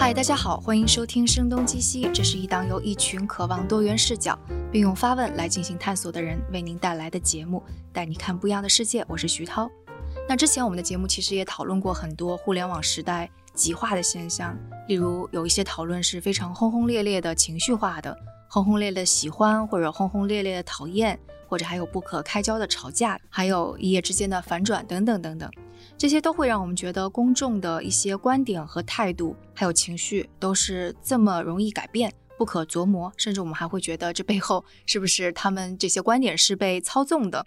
嗨，大家好，欢迎收听《声东击西》，这是一档由一群渴望多元视角，并用发问来进行探索的人为您带来的节目，带你看不一样的世界。我是徐涛。那之前我们的节目其实也讨论过很多互联网时代极化的现象，例如有一些讨论是非常轰轰烈烈的情绪化的，轰轰烈烈的喜欢或者轰轰烈烈的讨厌，或者还有不可开交的吵架，还有一夜之间的反转等等等等。这些都会让我们觉得公众的一些观点和态度，还有情绪，都是这么容易改变、不可琢磨，甚至我们还会觉得这背后是不是他们这些观点是被操纵的？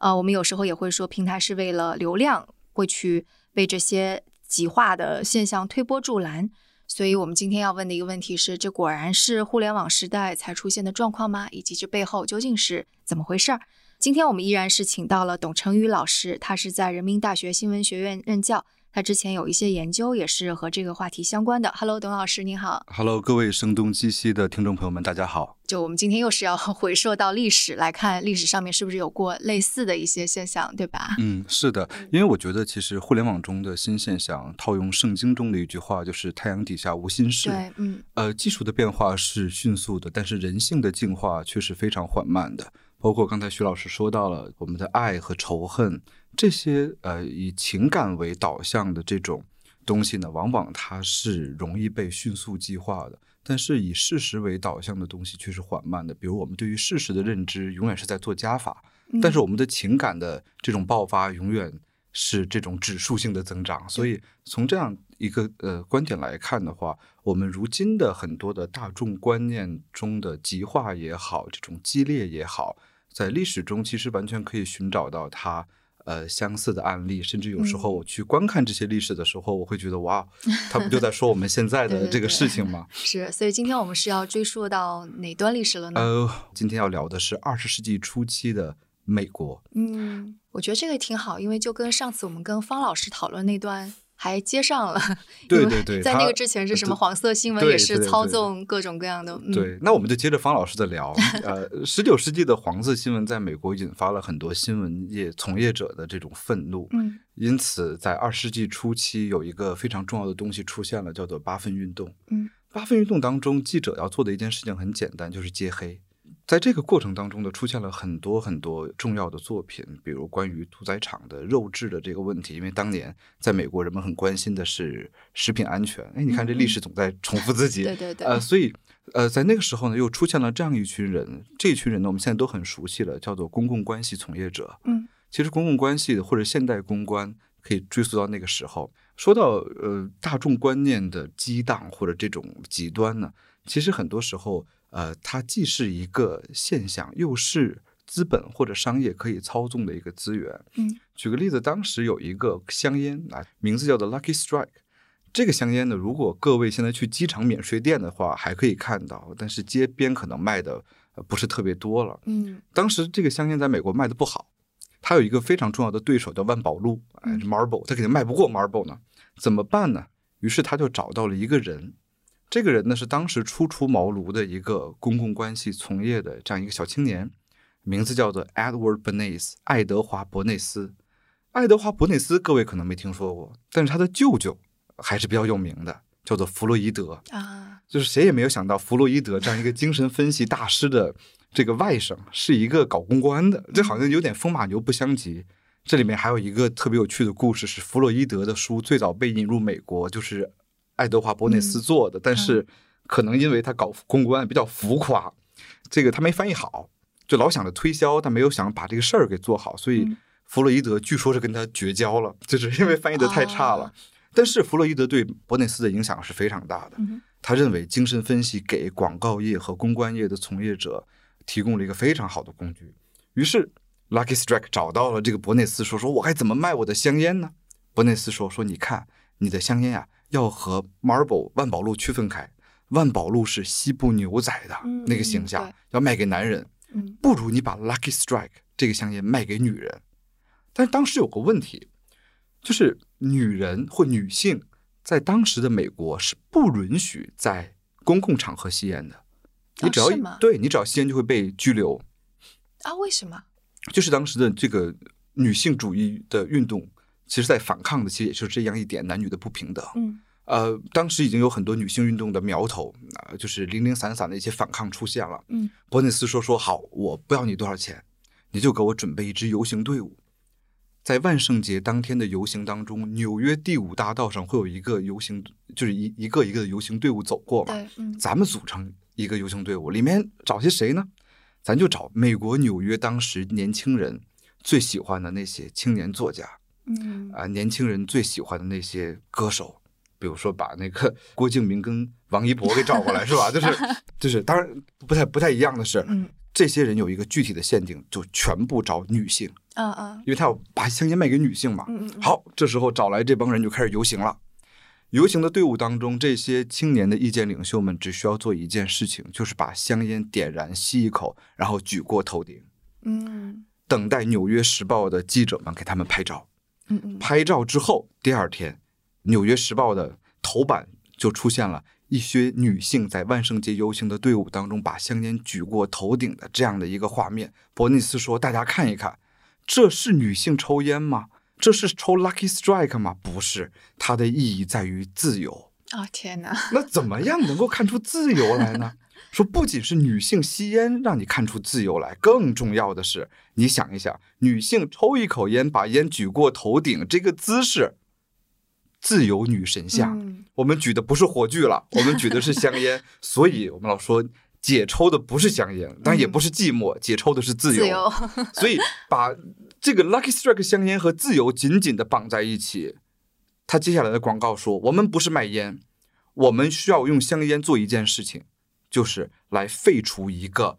呃，我们有时候也会说，平台是为了流量，会去为这些极化的现象推波助澜。所以，我们今天要问的一个问题是：这果然是互联网时代才出现的状况吗？以及这背后究竟是怎么回事儿？今天我们依然是请到了董成宇老师，他是在人民大学新闻学院任教，他之前有一些研究也是和这个话题相关的。Hello，董老师您好。Hello，各位声东击西的听众朋友们，大家好。就我们今天又是要 回溯到历史来看，历史上面是不是有过类似的一些现象，对吧？嗯，是的，因为我觉得其实互联网中的新现象，套用圣经中的一句话，就是“太阳底下无新事”。对，嗯，呃，技术的变化是迅速的，但是人性的进化却是非常缓慢的。包括刚才徐老师说到了我们的爱和仇恨这些，呃，以情感为导向的这种东西呢，往往它是容易被迅速激化的。但是以事实为导向的东西却是缓慢的。比如我们对于事实的认知永远是在做加法，但是我们的情感的这种爆发永远是这种指数性的增长。所以从这样一个呃观点来看的话，我们如今的很多的大众观念中的极化也好，这种激烈也好。在历史中，其实完全可以寻找到它呃相似的案例，甚至有时候我去观看这些历史的时候，我会觉得哇，他不就在说我们现在的这个事情吗？是，所以今天我们是要追溯到哪段历史了呢？呃，今天要聊的是二十世纪初期的美国。嗯，我觉得这个挺好，因为就跟上次我们跟方老师讨论那段。还接上了，对对对，在那个之前是什么黄色新闻也是操纵各种各样的。对，那我们就接着方老师的聊。呃，十九世纪的黄色新闻在美国引发了很多新闻业从业者的这种愤怒。嗯，因此在二十世纪初期有一个非常重要的东西出现了，叫做八分运动。嗯，八分运动当中，记者要做的一件事情很简单，就是揭黑。在这个过程当中呢，出现了很多很多重要的作品，比如关于屠宰场的肉质的这个问题。因为当年在美国，人们很关心的是食品安全。哎，你看这历史总在重复自己。对对对。呃，所以呃，在那个时候呢，又出现了这样一群人。这群人呢，我们现在都很熟悉了，叫做公共关系从业者。嗯，其实公共关系或者现代公关可以追溯到那个时候。说到呃大众观念的激荡或者这种极端呢，其实很多时候。呃，它既是一个现象，又是资本或者商业可以操纵的一个资源。嗯，举个例子，当时有一个香烟啊，名字叫做 Lucky Strike。这个香烟呢，如果各位现在去机场免税店的话，还可以看到，但是街边可能卖的不是特别多了。嗯，当时这个香烟在美国卖的不好，它有一个非常重要的对手叫万宝路，哎，Marble，它肯定卖不过 Marble 呢，怎么办呢？于是他就找到了一个人。这个人呢是当时初出茅庐的一个公共关系从业的这样一个小青年，名字叫做 Edward Bernays，爱德华·伯内斯。爱德华·伯内斯，各位可能没听说过，但是他的舅舅还是比较有名的，叫做弗洛伊德啊。就是谁也没有想到，弗洛伊德这样一个精神分析大师的这个外甥是一个搞公关的，这好像有点风马牛不相及。这里面还有一个特别有趣的故事，是弗洛伊德的书最早被引入美国，就是。爱德华·伯内斯做的，但是可能因为他搞公关比较浮夸，这个他没翻译好，就老想着推销，但没有想把这个事儿给做好，所以弗洛伊德据说是跟他绝交了，就是因为翻译的太差了。但是弗洛伊德对伯内斯的影响是非常大的，他认为精神分析给广告业和公关业的从业者提供了一个非常好的工具。于是 Lucky Strike 找到了这个伯内斯，说：“说我该怎么卖我的香烟呢？”伯内斯说：“说你看你的香烟呀。”要和 Marble 万宝路区分开，万宝路是西部牛仔的那个形象，要卖给男人，不如你把 Lucky Strike 这个香烟卖给女人。但是当时有个问题，就是女人或女性在当时的美国是不允许在公共场合吸烟的，你只要对你只要吸烟就会被拘留啊？为什么？就是当时的这个女性主义的运动。其实，在反抗的，其实也就是这样一点男女的不平等。嗯，呃，当时已经有很多女性运动的苗头啊、就是零零散散的一些反抗出现了。嗯，伯内斯说：“说好，我不要你多少钱，你就给我准备一支游行队伍。在万圣节当天的游行当中，纽约第五大道上会有一个游行，就是一一个一个的游行队伍走过嘛。对，嗯咱们组成一个游行队伍，里面找些谁呢？咱就找美国纽约当时年轻人最喜欢的那些青年作家嗯啊、年轻人最喜欢的那些歌手，比如说把那个 郭敬明跟王一博给找过来，是吧？就是 就是，当然不太不太一样的是，嗯这些人有一个具体的限定，就全部找女性，嗯嗯因为他要把香烟卖给女性嘛。嗯嗯，好，这时候找来这帮人就开始游行了。游行的队伍当中，这些青年的意见领袖们只需要做一件事情，就是把香烟点燃，吸一口，然后举过头顶，嗯等待《纽约时报》的记者们给他们拍照。嗯嗯拍照之后，第二天，《纽约时报》的头版就出现了一些女性在万圣节游行的队伍当中把香烟举过头顶的这样的一个画面。伯内斯说：“大家看一看，这是女性抽烟吗？这是抽 Lucky Strike 吗？不是，它的意义在于自由。哦天哪，那怎么样能够看出自由来呢？说不仅是女性吸烟让你看出自由来，更重要的是，你想一想，女性抽一口烟，把烟举过头顶这个姿势，自由女神像。嗯我们举的不是火炬了，我们举的是香烟，所以我们老说姐抽的不是香烟，但也不是寂寞，姐抽的是自由。自由，所以把这个 Lucky Strike 香烟和自由紧紧的绑在一起。他接下来的广告说：“我们不是卖烟，我们需要用香烟做一件事情，就是来废除一个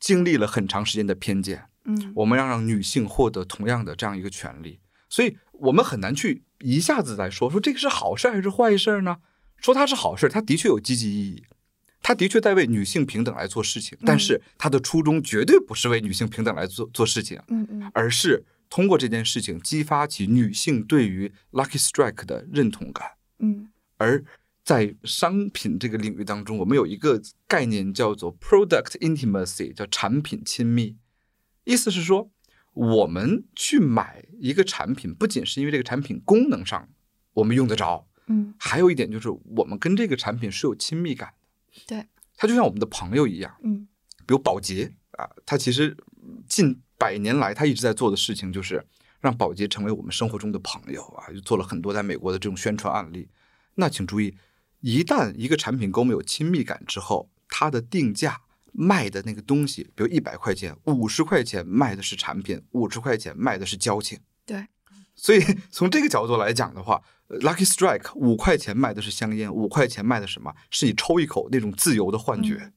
经历了很长时间的偏见。嗯我们要让女性获得同样的这样一个权利。所以我们很难去一下子来说说这个是好事还是坏事呢？说它是好事，它的确有积极意义，它的确在为女性平等来做事情，但是它的初衷绝对不是为女性平等来做做事情，嗯嗯而是通过这件事情激发起女性对于 Lucky Strike 的认同感。嗯而在商品这个领域当中，我们有一个概念叫做 product intimacy，叫产品亲密。意思是说，我们去买一个产品，不仅是因为这个产品功能上我们用得着，嗯还有一点就是我们跟这个产品是有亲密感的。对，它就像我们的朋友一样，嗯比如宝洁啊，它其实近百年来它一直在做的事情就是让宝洁成为我们生活中的朋友啊，就做了很多在美国的这种宣传案例。那请注意，一旦一个产品跟我们有亲密感之后，它的定价卖的那个东西，比如一百块钱、五十块钱卖的是产品，五十块钱卖的是交情。对，所以 从这个角度来讲的话呃，Lucky Strike 五块钱卖的是香烟，五块钱卖的什么？是你抽一口那种自由的幻觉。嗯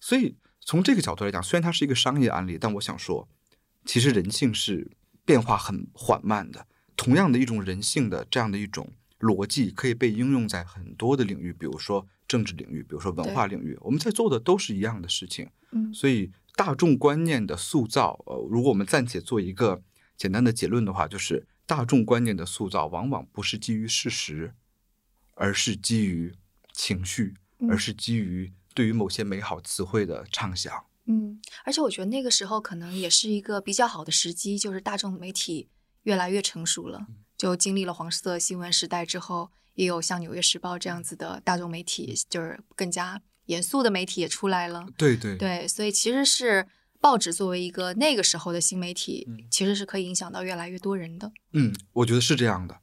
所以从这个角度来讲，虽然它是一个商业案例，但我想说，其实人性是变化很缓慢的。同样的一种人性的这样的一种逻辑，可以被应用在很多的领域，比如说政治领域，比如说文化领域，我们在做的都是一样的事情。嗯所以大众观念的塑造，呃，如果我们暂且做一个简单的结论的话，就是大众观念的塑造往往不是基于事实，而是基于情绪，嗯而是基于对于某些美好词汇的畅想。嗯，而且我觉得那个时候可能也是一个比较好的时机，就是大众媒体越来越成熟了，就经历了黄色新闻时代之后，也有像《纽约时报》这样子的大众媒体，就是更加严肃的媒体也出来了。对对对，所以其实是报纸作为一个那个时候的新媒体嗯，其实是可以影响到越来越多人的。嗯，我觉得是这样的。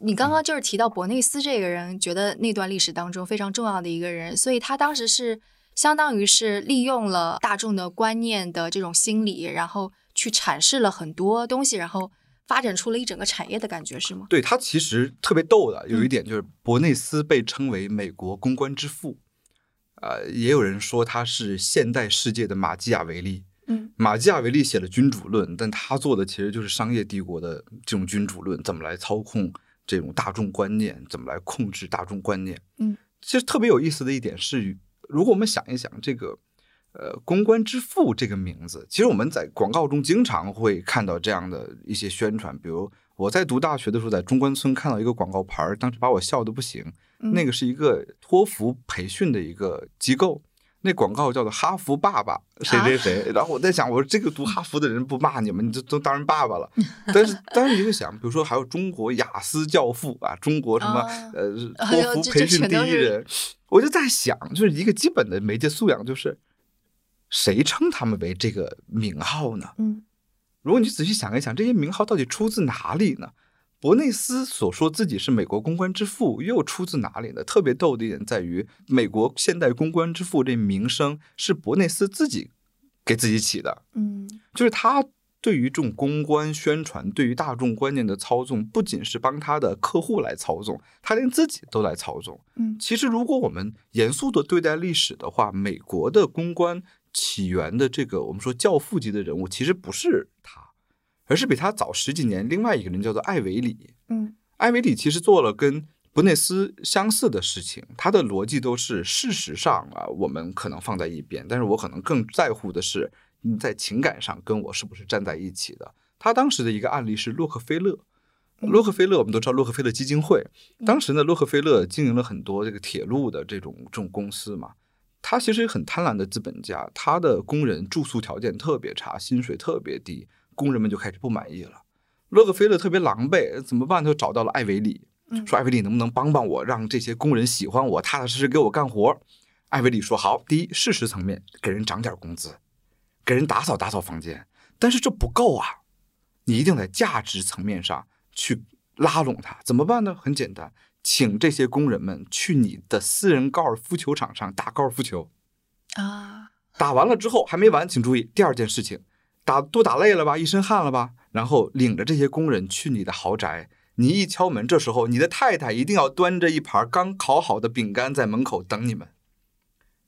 你刚刚就是提到伯内斯这个人，觉得那段历史当中非常重要的一个人，所以他当时是相当于是利用了大众的观念的这种心理，然后去阐释了很多东西，然后发展出了一整个产业的感觉，是吗？对他其实特别逗的，有一点就是伯内斯被称为美国公关之父，呃，也有人说他是现代世界的马基雅维利。嗯马基雅维利写了《君主论》，但他做的其实就是商业帝国的这种君主论，怎么来操控这种大众观念，怎么来控制大众观念。嗯，其实特别有意思的一点是，如果我们想一想这个。呃，公关之父这个名字，其实我们在广告中经常会看到这样的一些宣传。比如我在读大学的时候，在中关村看到一个广告牌儿，当时把我笑的不行。嗯那个是一个托福培训的一个机构，那广告叫做“哈佛爸爸”，谁谁谁。然后我在想，我说这个读哈佛的人不骂你们，你就都当人爸爸了。但是但是你就想，比如说还有中国雅思教父啊，中国什么呃托福培训第一人，我就在想，就是一个基本的媒介素养，就是谁称他们为这个名号呢？嗯，如果你仔细想一想，这些名号到底出自哪里呢？伯内斯所说自己是美国公关之父，又出自哪里呢？特别逗的一点在于，美国现代公关之父这名声是伯内斯自己给自己起的。嗯，就是他对于这种公关宣传、对于大众观念的操纵，不仅是帮他的客户来操纵，他连自己都来操纵。嗯，其实如果我们严肃的对待历史的话，美国的公关起源的这个我们说教父级的人物，其实不是他。而是比他早十几年，另外一个人叫做艾维里。嗯，艾维里其实做了跟伯内斯相似的事情，他的逻辑都是事实上啊，我们可能放在一边，但是我可能更在乎的是你在情感上跟我是不是站在一起的。他当时的一个案例是洛克菲勒，洛克菲勒我们都知道洛克菲勒基金会，当时呢，洛克菲勒经营了很多这个铁路的这种这种公司嘛，他其实很贪婪的资本家，他的工人住宿条件特别差，薪水特别低。工人们就开始不满意了，洛克菲勒特别狼狈，怎么办？他就找到了艾维里，说：“艾维里能不能帮帮我，让这些工人喜欢我，踏踏实实给我干活？”艾维里说：“好，第一，事实层面给人涨点工资，给人打扫打扫房间，但是这不够啊，你一定在价值层面上去拉拢他。怎么办呢？很简单，请这些工人们去你的私人高尔夫球场上打高尔夫球啊，打完了之后还没完，请注意第二件事情。”打都打累了吧，一身汗了吧，然后领着这些工人去你的豪宅。你一敲门，这时候你的太太一定要端着一盘刚烤好的饼干在门口等你们，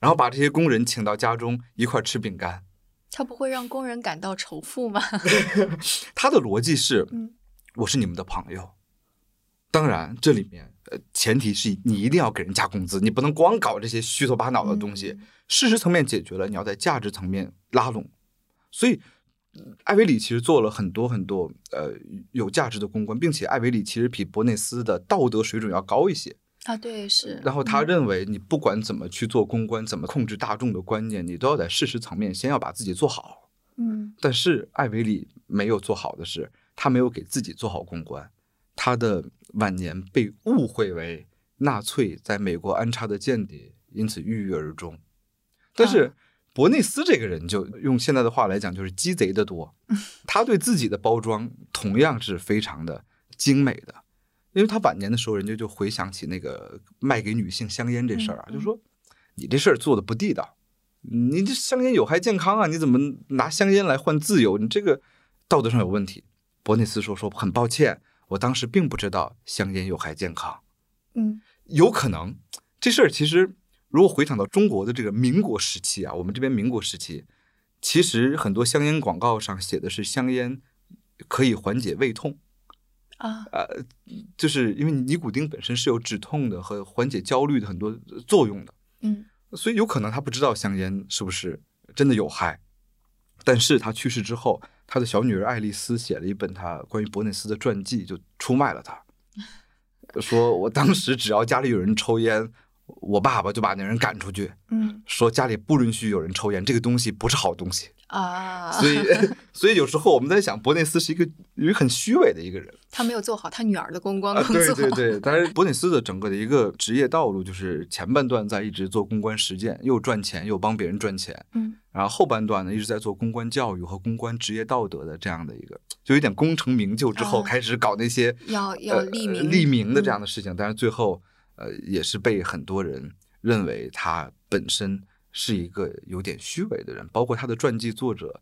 然后把这些工人请到家中一块吃饼干。他不会让工人感到仇富吗？他的逻辑是：嗯，我是你们的朋友。当然，这里面呃前提是你一定要给人加工资，你不能光搞这些虚头巴脑的东西。事实层面解决了，你要在价值层面拉拢。所以。艾维里其实做了很多很多呃有价值的公关，并且艾维里其实比伯内斯的道德水准要高一些啊，对是。然后他认为你不管怎么去做公关，怎么控制大众的观念，你都要在事实层面先要把自己做好。嗯，但是艾维里没有做好的是，他没有给自己做好公关，他的晚年被误会为纳粹在美国安插的间谍，因此郁郁而终。但是。伯内斯这个人，就用现在的话来讲，就是鸡贼的多。他对自己的包装同样是非常的精美的，因为他晚年的时候，人家就回想起那个卖给女性香烟这事儿啊，就说你这事儿做的不地道，你这香烟有害健康啊，你怎么拿香烟来换自由？你这个道德上有问题。伯内斯说说很抱歉，我当时并不知道香烟有害健康。嗯，有可能这事儿其实。如果回想到中国的这个民国时期啊，我们这边民国时期，其实很多香烟广告上写的是香烟可以缓解胃痛啊，呃，就是因为尼古丁本身是有止痛的和缓解焦虑的很多作用的，嗯，所以有可能他不知道香烟是不是真的有害，但是他去世之后，他的小女儿爱丽丝写了一本他关于伯内斯的传记，就出卖了他，说我当时只要家里有人抽烟。我爸爸就把那人赶出去，嗯，说家里不允许有人抽烟，这个东西不是好东西啊。所以，所以有时候我们在想，伯内斯是一个一个很虚伪的一个人，他没有做好他女儿的公关工作。对对对，但是伯内斯的整个的一个职业道路，就是前半段在一直做公关实践，又赚钱又帮别人赚钱，嗯，然后后半段呢一直在做公关教育和公关职业道德的这样的一个，就有点功成名就之后开始搞那些要要立名立名的这样的事情，但是最后。呃，也是被很多人认为他本身是一个有点虚伪的人，包括他的传记作者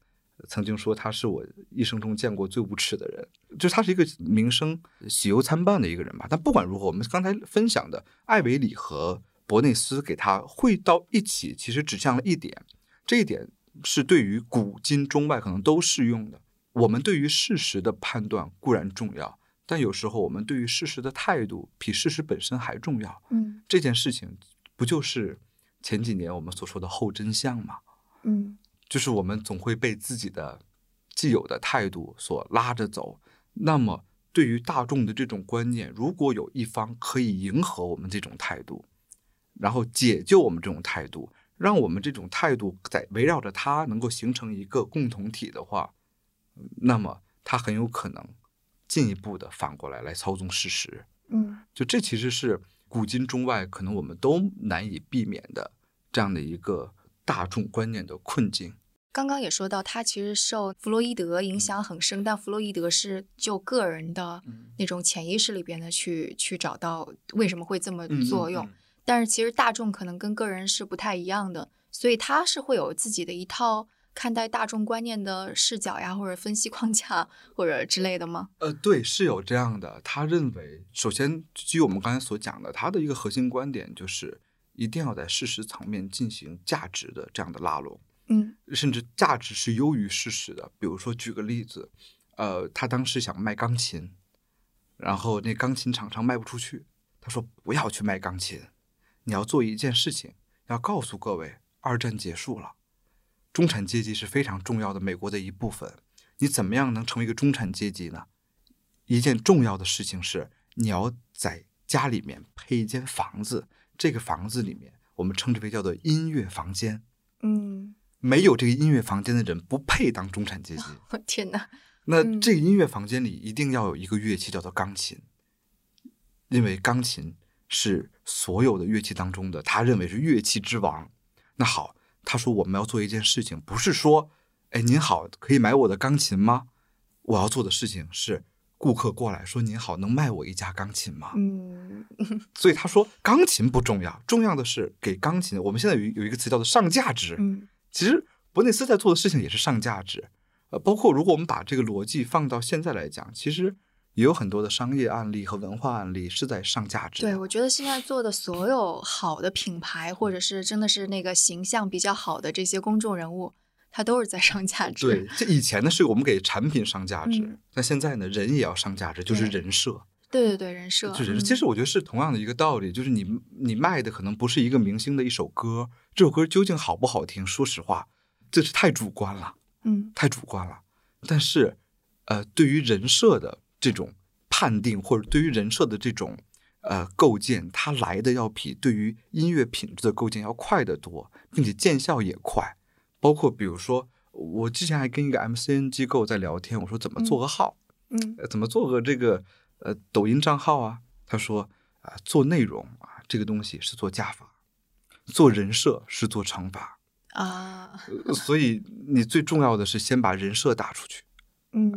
曾经说他是我一生中见过最无耻的人，就是他是一个名声喜忧参半的一个人吧。但不管如何，我们刚才分享的艾维里和伯内斯给他汇到一起，其实指向了一点，这一点是对于古今中外可能都适用的。我们对于事实的判断固然重要。但有时候，我们对于事实的态度比事实本身还重要。嗯，这件事情不就是前几年我们所说的后真相嘛？嗯，就是我们总会被自己的既有的态度所拉着走。那么，对于大众的这种观念，如果有一方可以迎合我们这种态度，然后解救我们这种态度，让我们这种态度在围绕着它能够形成一个共同体的话，那么它很有可能进一步的反过来来操纵事实。嗯就这其实是古今中外可能我们都难以避免的这样的一个大众观念的困境。刚刚也说到，他其实受弗洛伊德影响很深，但弗洛伊德是就个人的那种潜意识里边的去去找到为什么会这么作用。但是其实大众可能跟个人是不太一样的，所以他是会有自己的一套看待大众观念的视角呀，或者分析框架或者之类的吗？呃，对，是有这样的。他认为，首先基于我们刚才所讲的，他的一个核心观点就是一定要在事实层面进行价值的这样的拉拢。嗯甚至价值是优于事实的。比如说，举个例子，呃，他当时想卖钢琴，然后那钢琴厂商卖不出去，他说不要去卖钢琴，你要做一件事情，要告诉各位，二战结束了，中产阶级是非常重要的美国的一部分。你怎么样能成为一个中产阶级呢？一件重要的事情是，你要在家里面配一间房子，这个房子里面我们称之为叫做音乐房间。嗯，没有这个音乐房间的人不配当中产阶级。我天哪，那嗯这个音乐房间里一定要有一个乐器，叫做钢琴，因为钢琴是所有的乐器当中的，他认为是乐器之王。那好，他说我们要做一件事情，不是说，哎，您好，可以买我的钢琴吗？我要做的事情是，顾客过来说您好，能卖我一架钢琴吗？嗯 所以他说钢琴不重要，重要的是给钢琴。我们现在有有一个词叫做上价值。嗯其实伯内斯在做的事情也是上价值，呃，包括如果我们把这个逻辑放到现在来讲，其实也有很多的商业案例和文化案例是在上价值。对，我觉得现在做的所有好的品牌，或者是真的是那个形象比较好的这些公众人物，他都是在上价值。对，这以前呢是我们给产品上价值，嗯但现在呢人也要上价值，就是人设，对对对，人设。就是人设。嗯其实我觉得是同样的一个道理，就是你你卖的可能不是一个明星的一首歌，这首歌究竟好不好听，说实话，这是太主观了。嗯太主观了。但是，呃，对于人设的这种判定，或者对于人设的这种呃构建，它来的要比对于音乐品质的构建要快得多，并且见效也快。包括比如说，我之前还跟一个 MCN 机构在聊天，我说怎么做个号，嗯呃怎么做个这个呃抖音账号啊？他说啊、做内容啊，这个东西是做加法，做人设是做乘法。啊 呃所以你最重要的是先把人设打出去，嗯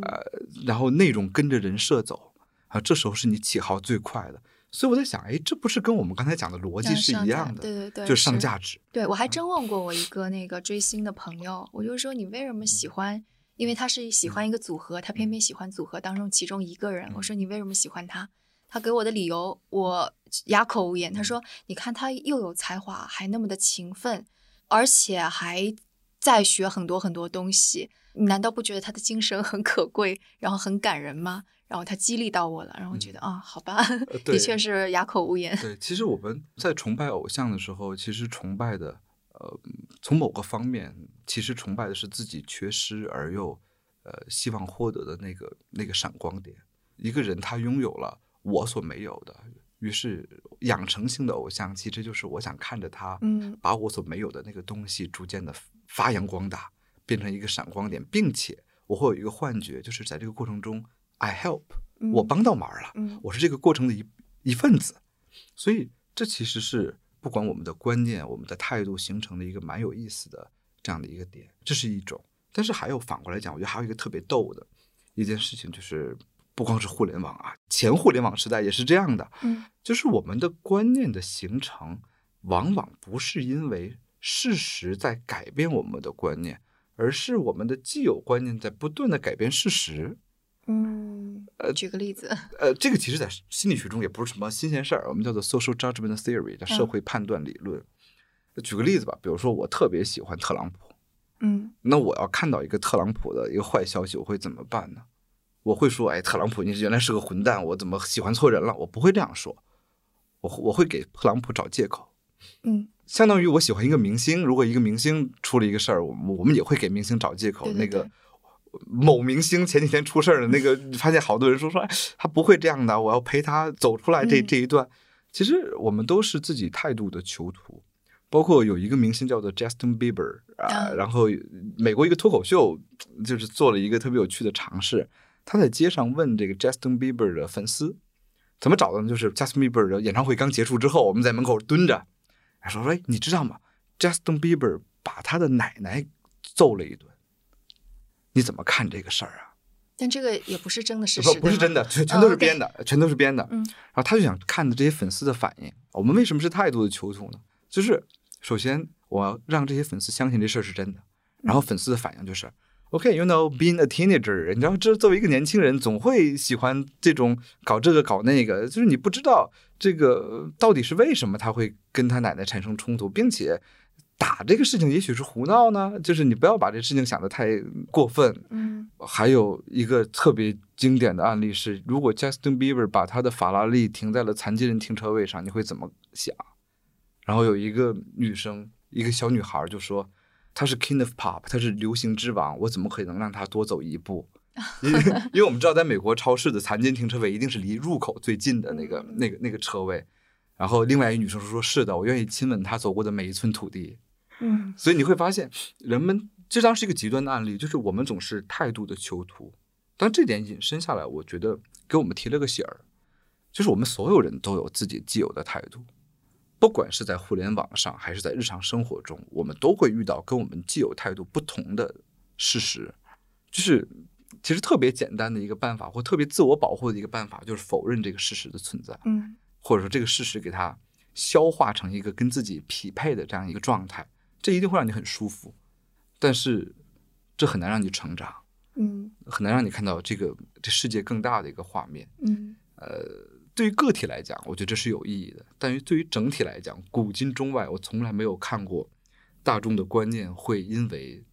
然后内容跟着人设走啊，这时候是你起号最快的。所以我在想，哎，这不是跟我们刚才讲的逻辑是一样的，对对对，就是上价值。对，我还真问过我一个那个追星的朋友，我就说你为什么喜欢？因为他是喜欢一个组合，他偏偏喜欢组合当中其中一个人。我说你为什么喜欢他？他给我的理由我哑口无言。他说：“你看他又有才华，还那么的勤奋，而且还在学很多很多东西。你难道不觉得他的精神很可贵，然后很感人吗？”然后他激励到我了，然后我觉得啊，好吧，的确是哑口无言。对，其实我们在崇拜偶像的时候，其实崇拜的，呃，从某个方面，其实崇拜的是自己缺失而又，呃，希望获得的那个那个闪光点。一个人他拥有了我所没有的，于是养成性的偶像，其实就是我想看着他，嗯把我所没有的那个东西逐渐的发扬光大，变成一个闪光点，并且我会有一个幻觉，就是在这个过程中，I help，嗯我帮到忙了。嗯我是这个过程的一一份子，所以这其实是不管我们的观念、我们的态度形成的一个蛮有意思的这样的一个点，这是一种。但是还有反过来讲，我觉得还有一个特别逗的一件事情，就是不光是互联网啊，前互联网时代也是这样的，嗯就是我们的观念的形成，往往不是因为事实在改变我们的观念，而是我们的既有观念在不断的改变事实。嗯，呃举个例子。呃，这个其实在心理学中也不是什么新鲜事儿，我们叫做 social judgment theory，叫社嗯会判断理论。举个例子吧，比如说我特别喜欢特朗普，嗯那我要看到一个特朗普的一个坏消息，我会怎么办呢？我会说，哎，特朗普你原来是个混蛋，我怎么喜欢错人了？我不会这样说，我我会给特朗普找借口。嗯，相当于我喜欢一个明星，如果一个明星出了一个事儿，我们我们也会给明星找借口。对对那个某明星前几天出事儿了，那个发现好多人说说，哎，他不会这样的，我要陪他走出来这嗯这一段。其实我们都是自己态度的囚徒，包括有一个明星叫做 Justin Bieber 啊，然后美国一个脱口秀就是做了一个特别有趣的尝试，他在街上问这个 Justin Bieber 的粉丝怎么找的呢？就是 Justin Bieber 的演唱会刚结束之后，我们在门口蹲着，说说，哎，你知道吗？Justin Bieber 把他的奶奶揍了一顿，你怎么看这个事儿啊？但这个也不是真的事实，不不是真的，全全都是编的，全都是编的。嗯，然后他就想看的这些粉丝的反应。我们为什么是态度的囚徒呢？就是首先我要让这些粉丝相信这事儿是真的，然后粉丝的反应就是，OK，you know，being a teenager，你知道，这作为一个年轻人，总会喜欢这种搞这个搞那个，就是你不知道这个到底是为什么他会跟他奶奶产生冲突，并且。打这个事情也许是胡闹呢，就是你不要把这事情想得太过分。嗯，还有一个特别经典的案例是，如果 Justin Bieber 把他的法拉利停在了残疾人停车位上，你会怎么想？然后有一个女生，一个小女孩就说：“他是 King of Pop，他是流行之王，我怎么可能让他多走一步？”因为因为我们知道，在美国超市的残疾人停车位一定是离入口最近的那个那个那个车位。然后另外一个女生说：“是的，我愿意亲吻他走过的每一寸土地。”嗯，所以你会发现，人们这当是一个极端的案例，就是我们总是态度的囚徒。但这点引申下来，我觉得给我们提了个醒儿，就是我们所有人都有自己既有的态度，不管是在互联网上还是在日常生活中，我们都会遇到跟我们既有态度不同的事实。就是其实特别简单的一个办法，或特别自我保护的一个办法，就是否认这个事实的存在。嗯，或者说这个事实给它消化成一个跟自己匹配的这样一个状态。这一定会让你很舒服，但是这很难让你成长，嗯，很难让你看到这个这世界更大的一个画面，嗯，呃，对于个体来讲，我觉得这是有意义的，但于对于整体来讲，古今中外，我从来没有看过大众的观念会因为。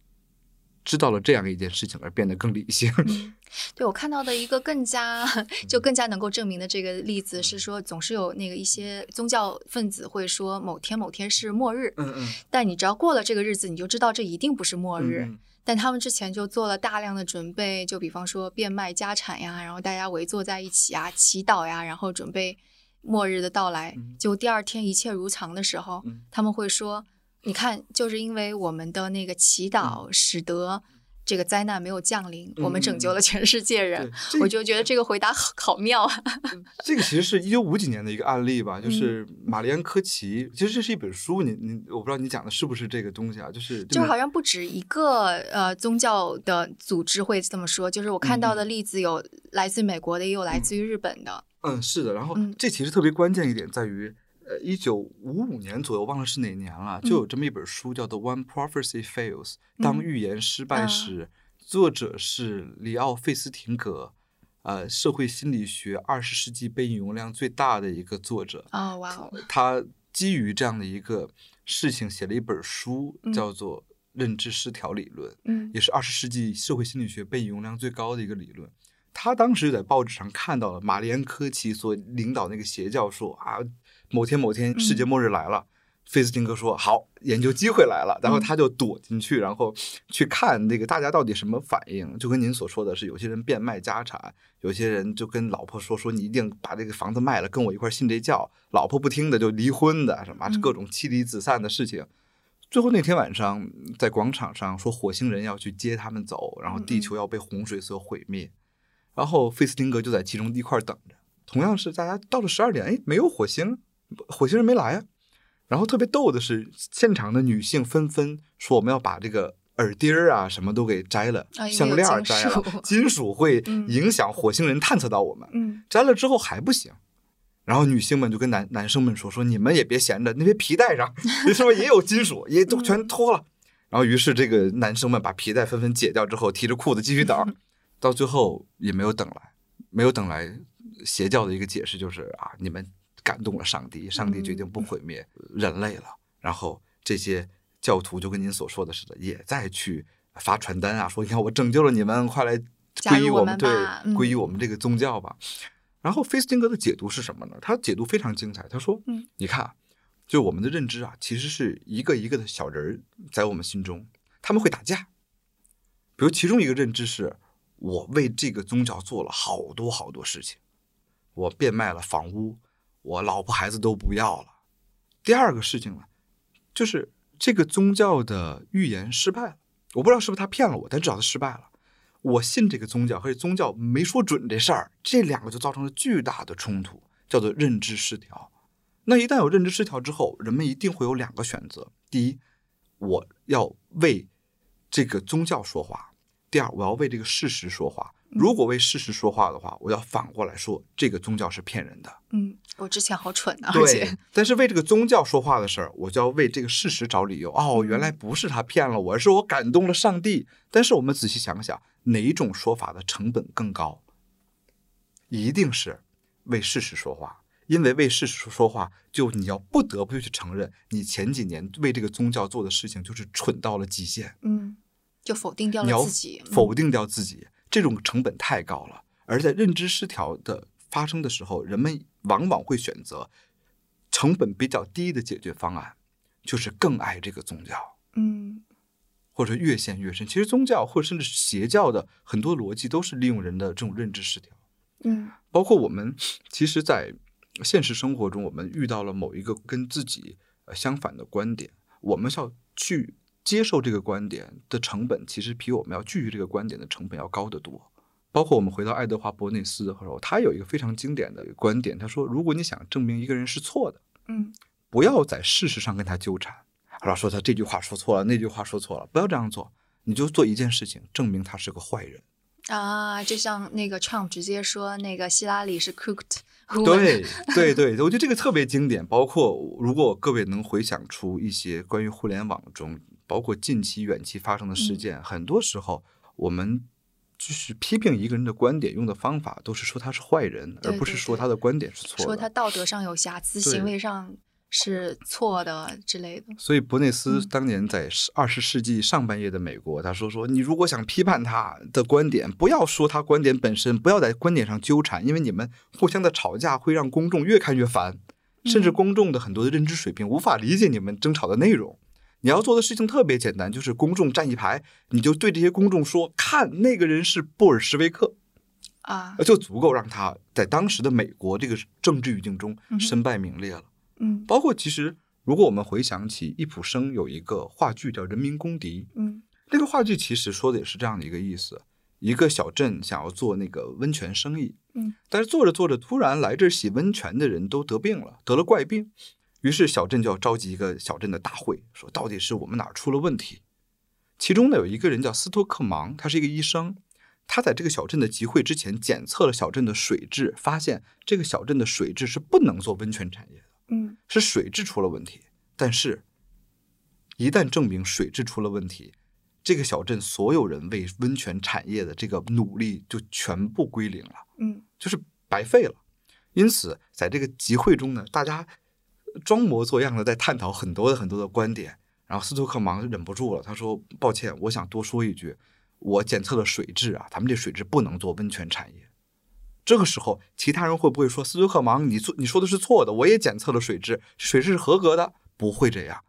知道了这样一件事情而变得更理性。对我看到的一个更加就更加能够证明的这个例子是说，总是有那个一些宗教分子会说某天某天是末日。嗯嗯。但你只要过了这个日子，你就知道这一定不是末日。但他们之前就做了大量的准备，就比方说变卖家产呀，然后大家围坐在一起啊，祈祷呀，然后准备末日的到来。就第二天一切如常的时候，他们会说。你看，就是因为我们的那个祈祷，使得这个灾难没有降临，我们拯救了全世界人。我就觉得这个回答好好妙啊！这个其实是一九五几年的一个案例吧，就是玛丽安科奇。其实这是一本书，你你我不知道你讲的是不是这个东西啊？就是就好像不止一个呃宗教的组织会这么说，就是我看到的例子有来自美国的，也有来自于日本的。嗯，是的。然后这其实特别关键一点在于。呃，一九五五年左右，忘了是哪年了，就有这么一本书，叫做《One Prophecy Fails》，当预言失败时，作者是里奥费斯廷格，呃，社会心理学二十世纪被引用量最大的一个作者。哦，哇哦！他基于这样的一个事情写了一本书，叫做《认知失调理论》，嗯，也是二十世纪社会心理学被引用量最高的一个理论。他当时在报纸上看到了玛丽安科奇所领导那个邪教说啊。某天某天，世界末日来了，费斯汀格说：“好，研究机会来了。”然后他就躲进去，然后去看那个大家到底什么反应。就跟您所说的是，有些人变卖家产，有些人就跟老婆说：“说你一定把这个房子卖了，跟我一块信这教。”老婆不听的就离婚的，什么各种妻离子散的事情。最后那天晚上，在广场上说火星人要去接他们走，然后地球要被洪水所毁灭。然后费斯汀格就在其中一块等着。同样是大家到了十二点，哎，没有火星。火星人没来啊，然后特别逗的是，现场的女性纷纷说：“我们要把这个耳钉儿啊，什么都给摘了，项链摘了，金属会 影响火星人探测到我们。摘了之后还不行，然后女性们就跟男男生们说：说你们也别闲着，那些皮带上是不是也有金属？也都全脱了。然后于是这个男生们把皮带纷纷解掉之后，提着裤子继续等，到最后也没有等来，没有等来邪教的一个解释就是啊，你们。感动了上帝，上帝决定不毁灭人类了。然后这些教徒就跟您所说的似的，也在去发传单啊，说你看我拯救了你们，快来皈依我们，对，皈依我们这个宗教吧。然后菲斯汀格的解读是什么呢？他解读非常精彩。他说：“嗯，你看，就我们的认知啊，其实是一个一个的小人儿在我们心中，他们会打架。比如其中一个认知是，我为这个宗教做了好多好多事情，我变卖了房屋。”我老婆孩子都不要了。第二个事情呢，就是这个宗教的预言失败了。我不知道是不是他骗了我，但至少他失败了。我信这个宗教和这宗教没说准这事儿，这两个就造成了巨大的冲突，叫做认知失调。那一旦有认知失调之后，人们一定会有两个选择：第一，我要为这个宗教说话；第二，我要为这个事实说话。如果为事实说话的话，我要反过来说这个宗教是骗人的。嗯，我之前好蠢啊，对，但是为这个宗教说话的事儿，我就要为这个事实找理由。哦，原来不是他骗了我，而是我感动了上帝。但是我们仔细想想，哪一种说法的成本更高？一定是为事实说话，因为为事实说话，就你要不得不去承认，你前几年为这个宗教做的事情就是蠢到了极限。嗯，就否定掉了自己，嗯否定掉自己，这种成本太高了。而在认知失调的发生的时候，人们往往会选择成本比较低的解决方案，就是更爱这个宗教，嗯或者越陷越深。其实宗教或者甚至邪教的很多逻辑都是利用人的这种认知失调。嗯包括我们其实，在现实生活中，我们遇到了某一个跟自己呃相反的观点，我们是要去接受这个观点的成本，其实比我们要拒绝这个观点的成本要高得多。包括我们回到爱德华·伯内斯的时候，他有一个非常经典的观点，他说：如果你想证明一个人是错的，嗯不要在事实上跟他纠缠，然后说他这句话说错了，那句话说错了，不要这样做，你就做一件事情，证明他是个坏人。啊，就像那个 Trump 直接说那个希拉里是 cooked，对 对对，我觉得这个特别经典。包括如果各位能回想出一些关于互联网中，包括近期、远期发生的事件，很多时候我们就是批评一个人的观点用的方法，都是说他是坏人，对而不是说他的观点是错的。说他道德上有瑕疵，行为上是错的之类的。所以伯内斯嗯当年在二十世纪上半叶的美国，他说说你如果想批判他的观点，不要说他观点本身，不要在观点上纠缠，因为你们互相的吵架会让公众越看越烦，甚至嗯公众的很多的认知水平无法理解你们争吵的内容。你要做的事情特别简单，就是公众站一排，你就对这些公众说：“看，那个人是布尔什维克。”啊，就足够让他在当时的美国这个政治语境中身败名裂了。嗯。包括其实，如果我们回想起易卜生有一个话剧叫《人民公敌》，嗯。那个话剧其实说的也是这样的一个意思：一个小镇想要做那个温泉生意，嗯，但是做着做着，突然来这儿洗温泉的人都得病了，得了怪病，于是小镇就要召集一个小镇的大会，说到底是我们哪儿出了问题。其中呢有一个人叫斯托克芒，他是一个医生，他在这个小镇的集会之前检测了小镇的水质，发现这个小镇的水质是不能做温泉产业的。嗯是水质出了问题。但是，一旦证明水质出了问题，这个小镇所有人为温泉产业的这个努力就全部归零了，嗯就是白费了。因此，在这个集会中呢，大家装模作样的在探讨很多的很多的观点。然后斯托克芒忍不住了，他说：“抱歉，我想多说一句，我检测了水质啊，咱们这水质不能做温泉产业。”这个时候，其他人会不会说斯托克芒，你做你说的是错的？我也检测了水质，水质是合格的，不会这样。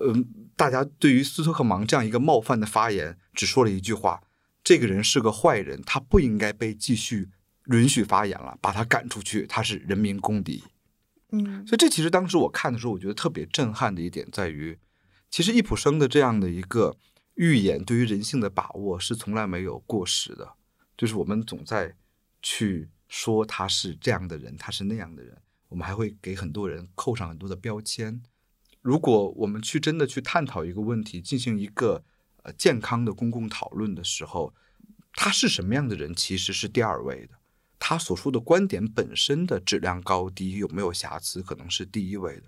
嗯，大家对于斯托克芒这样一个冒犯的发言，只说了一句话：这个人是个坏人，他不应该被继续允许发言了，把他赶出去，他是人民公敌。嗯所以这其实当时我看的时候，我觉得特别震撼的一点在于，其实易卜生的这样的一个预言对于人性的把握是从来没有过时的，就是我们总在去说他是这样的人，他是那样的人，我们还会给很多人扣上很多的标签。如果我们去真的去探讨一个问题，进行一个呃健康的公共讨论的时候，他是什么样的人其实是第二位的。他所说的观点本身的质量高低有没有瑕疵，可能是第一位的。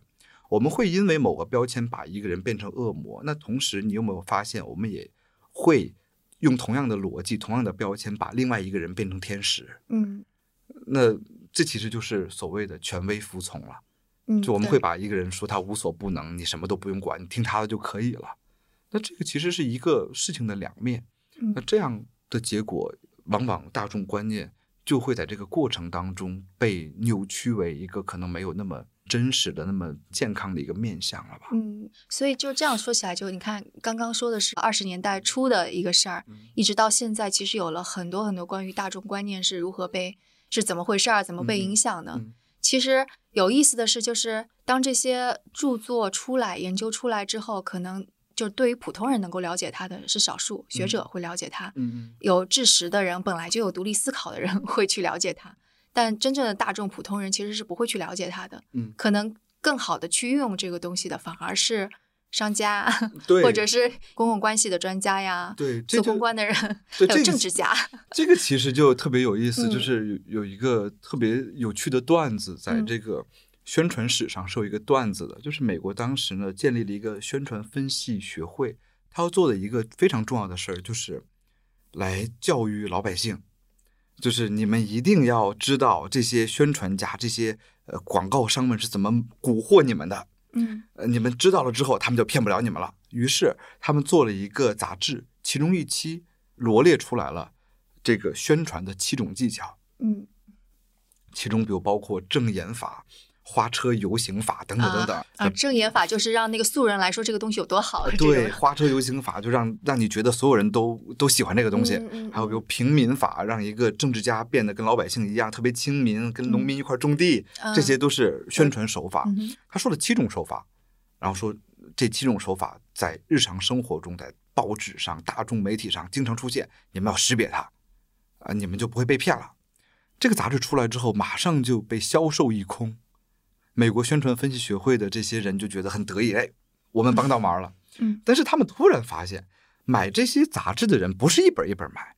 我们会因为某个标签把一个人变成恶魔，那同时你有没有发现，我们也会用同样的逻辑、同样的标签把另外一个人变成天使？嗯那这其实就是所谓的权威服从了。嗯，就我们会把一个人说他无所不能，你什么都不用管，你听他的就可以了。那这个其实是一个事情的两面。嗯那这样的结果，往往大众观念就会在这个过程当中被扭曲为一个可能没有那么真实的、那么健康的一个面相了吧？嗯，所以就这样说起来，就你看刚刚说的是二十年代初的一个事儿，嗯一直到现在，其实有了很多很多关于大众观念是如何被是怎么回事儿，怎么被嗯影响的。嗯其实有意思的是，就是当这些著作出来、研究出来之后，可能就对于普通人能够了解他的是少数，学者会了解他，嗯有知识的人，本来就有独立思考的人 会去了解他，但真正的大众普通人其实是不会去了解他的。嗯可能更好的去运用这个东西的，反而是商家，对或者是公共关系的专家呀，对，这公关的人，还有对政治家。这个其实就特别有意思，嗯就是有有一个特别有趣的段子，在嗯这个宣传史上是有一个段子的，就是美国当时呢建立了一个宣传分析学会，他要做的一个非常重要的事儿就是来教育老百姓，就是你们一定要知道这些宣传家、这些呃广告商们是怎么蛊惑你们的，嗯。呃，你们知道了之后，他们就骗不了你们了。于是他们做了一个杂志，其中一期罗列出来了这个宣传的七种技巧，嗯。其中比如包括正言法、花车游行法等等等等。啊，正言法就是让那个素人来说这个东西有多好。对，花车游行法就让让你觉得所有人都 都喜欢这个东西。嗯嗯还有比如平民法，让一个政治家变得跟老百姓一样特别亲民，跟农民一块种地，嗯这些都是宣传手法。嗯他说了七种手法，然后说这七种手法在日常生活中，在报纸上、大众媒体上经常出现，你们要识别它，啊，你们就不会被骗了。这个杂志出来之后，马上就被销售一空。美国宣传分析学会的这些人就觉得很得意，哎，我们帮到忙了。嗯，但是他们突然发现，买这些杂志的人不是一本一本买，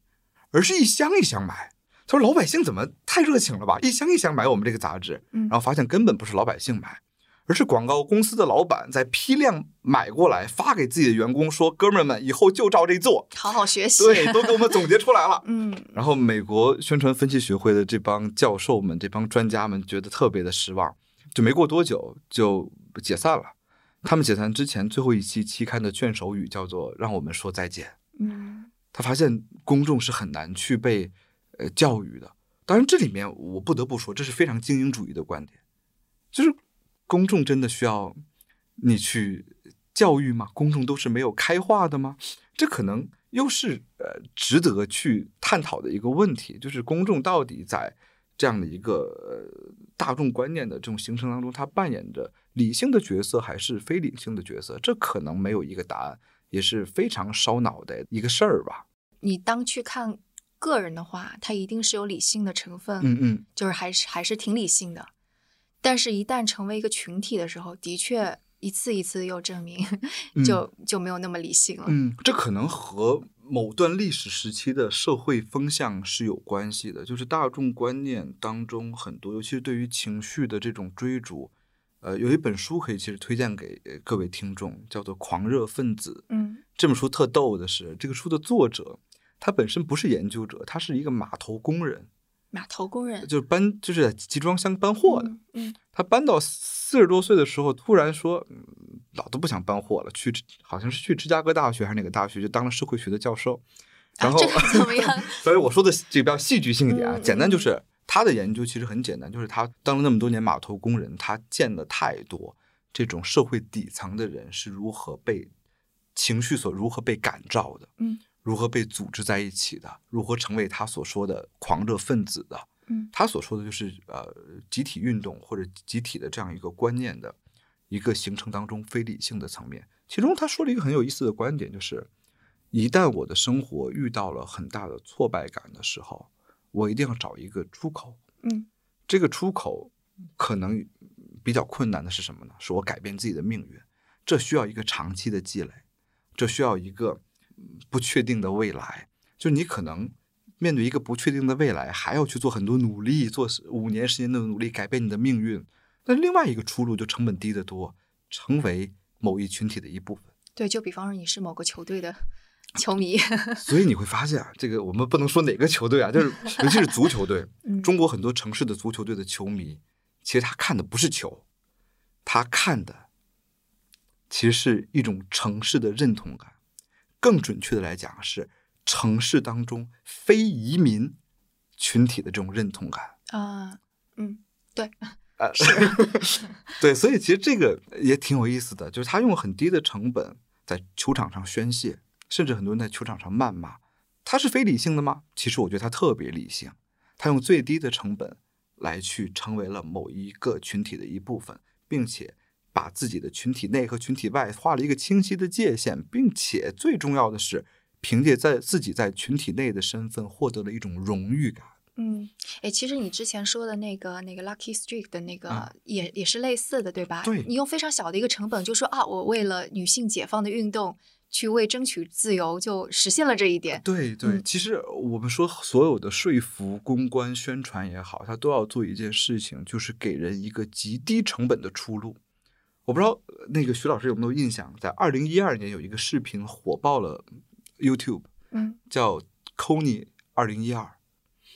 而是一箱一箱买。他说：“老百姓怎么太热情了吧？一箱一箱买我们这个杂志。”嗯然后发现根本不是老百姓买，而是广告公司的老板在批量买过来，发给自己的员工说：“哥们儿们，以后就照这做。好好学”习。对，都给我们总结出来了。嗯然后美国宣传分析学会的这帮教授们、这帮专家们觉得特别的失望，就没过多久就解散了。他们解散之前最后一期期刊的卷首语叫做“让我们说再见”。嗯他发现公众是很难去被呃教育的。当然，这里面我不得不说，这是非常精英主义的观点，就是公众真的需要你去教育吗？公众都是没有开化的吗？这可能又是呃值得去探讨的一个问题，就是公众到底在这样的一个呃大众观念的这种形成当中，它扮演着理性的角色还是非理性的角色？这可能没有一个答案，也是非常烧脑的一个事儿吧。你当去看个人的话，它一定是有理性的成分，嗯嗯。就是还是还是挺理性的。但是，一旦成为一个群体的时候，的确一次一次又证明 就，就没有那么理性了。嗯，这可能和某段历史时期的社会风向是有关系的，就是大众观念当中很多，尤其是对于情绪的这种追逐。呃，有一本书可以其实推荐给呃各位听众，叫做《狂热分子》。嗯这本书特逗的是，这个书的作者他本身不是研究者，他是一个码头工人，码头工人就是搬就是在集装箱搬货的。嗯嗯他搬到四十多岁的时候，突然说：“嗯老子不想搬货了。”去好像是去芝加哥大学还是哪个大学，就当了社会学的教授。然后，啊、这个怎么样？所以我说的这个比较戏剧性一点啊，嗯简单就是他的研究其实很简单，就是他当了那么多年码头工人，他见了太多这种社会底层的人是如何被情绪所如何被感召的，嗯，如何被组织在一起的，如何成为他所说的狂热分子的。嗯他所说的就是呃集体运动或者集体的这样一个观念的一个形成当中非理性的层面。其中他说了一个很有意思的观点，就是一旦我的生活遇到了很大的挫败感的时候，我一定要找一个出口。嗯这个出口可能比较困难的是什么呢？是我改变自己的命运，这需要一个长期的积累，这需要一个嗯不确定的未来。就你可能面对一个不确定的未来，还要去做很多努力，做五年、时间的努力改变你的命运。那另外一个出路就成本低得多，成为某一群体的一部分。对，就比方说你是某个球队的 球迷，所以你会发现啊，这个我们不能说哪个球队啊，就是 尤其是足球队，嗯中国很多城市的足球队的球迷，其实他看的不是球，他看的其实是一种城市的认同感。更准确的来讲，是城市当中非移民群体的这种认同感。啊，嗯，对，呃，对，所以其实这个也挺有意思的，就是他用很低的成本在球场上宣泄，甚至很多人在球场上谩骂，他是非理性的吗？其实我觉得他特别理性，他用最低的成本来去成为了某一个群体的一部分，并且把自己的群体内和群体外画了一个清晰的界限，并且最重要的是，凭借在自己在群体内的身份获得了一种荣誉感。嗯，哎，其实你之前说的那个那个 Lucky Streak 的那个啊也也是类似的，对吧？对你用非常小的一个成本，就说啊，我为了女性解放的运动去为争取自由，就实现了这一点。对对，嗯其实我们说所有的说服、公关、宣传也好，它都要做一件事情，就是给人一个极低成本的出路。我不知道呃那个徐老师有没有印象，在二零一二年有一个视频火爆了 YouTube，嗯叫 Kony 二零一二，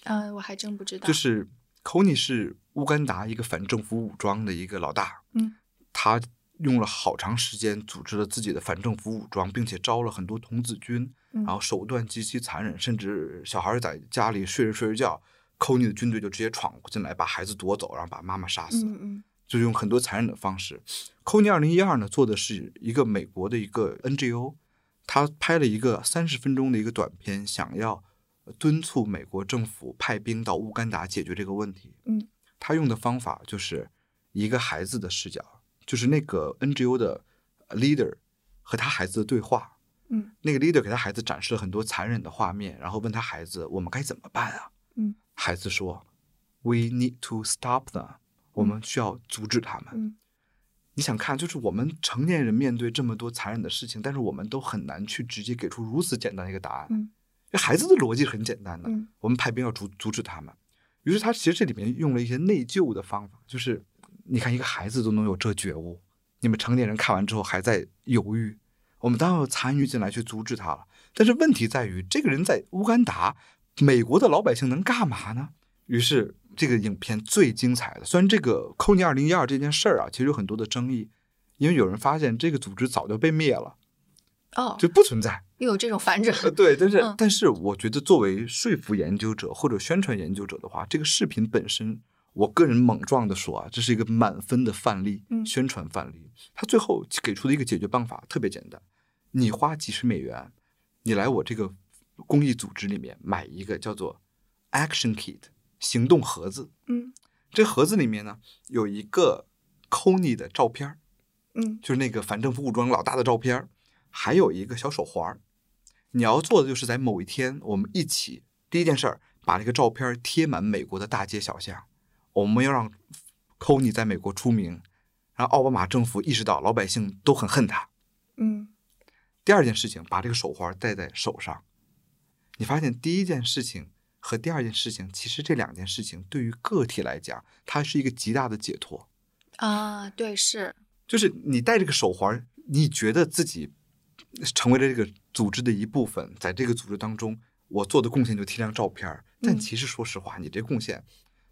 嗯、我还真不知道。就是 Kony 是乌干达一个反政府武装的一个老大，嗯，他用了好长时间组织了自己的反政府武装，并且招了很多童子军，嗯然后手段极其残忍，甚至小孩在家里睡着睡着觉，Kony 的军队就直接闯进来把孩子夺走，然后把妈妈杀死。嗯嗯就用很多残忍的方式。Kony 二零一二呢做的是一个美国的一个 NGO，他拍了一个三十分钟的一个短片，想要敦促美国政府派兵到乌干达解决这个问题。嗯，他用的方法就是一个孩子的视角，就是那个 NGO 的 leader 和他孩子的对话。嗯那个 leader 给他孩子展示了很多残忍的画面，然后问他孩子：“我们该怎么办啊？”嗯，孩子说：“We need to stop them。”我们需要阻止他们。嗯你想看，就是我们成年人面对这么多残忍的事情，但是我们都很难去直接给出如此简单的一个答案。孩子的逻辑很简单的，嗯我们派兵要阻阻止他们。于是他其实这里面用了一些内疚的方法，就是你看一个孩子都能有这觉悟，你们成年人看完之后还在犹豫，我们当然要参与进来去阻止他了。但是问题在于，这个人在乌干达，美国的老百姓能干嘛呢？于是这个影片最精彩的，虽然这个 Kony 二零一二这件事儿啊，其实有很多的争议，因为有人发现这个组织早就被灭了，哦，就不存在。又有这种反转。呃，对，但是、嗯但是我觉得作为说服研究者或者宣传研究者的话，这个视频本身，我个人莽撞的说啊，这是一个满分的范例，嗯宣传范例。他最后给出的一个解决办法特别简单，你花几十美元，你来我这个公益组织里面买一个叫做 Action Kit 行动盒子，嗯这盒子里面呢有一个 Kony 的照片儿，嗯就是那个反政府武装老大的照片儿，还有一个小手环儿。你要做的就是在某一天，我们一起第一件事儿，把这个照片贴满美国的大街小巷。我们要让 Kony 在美国出名，让奥巴马政府意识到老百姓都很恨他。嗯第二件事情，把这个手环戴在手上。你发现第一件事情和第二件事情，其实这两件事情对于个体来讲，它是一个极大的解脱。啊，对，是，就是你戴这个手环，你觉得自己成为了这个组织的一部分，在这个组织当中，我做的贡献就贴张照片儿。但嗯其实说实话，你这贡献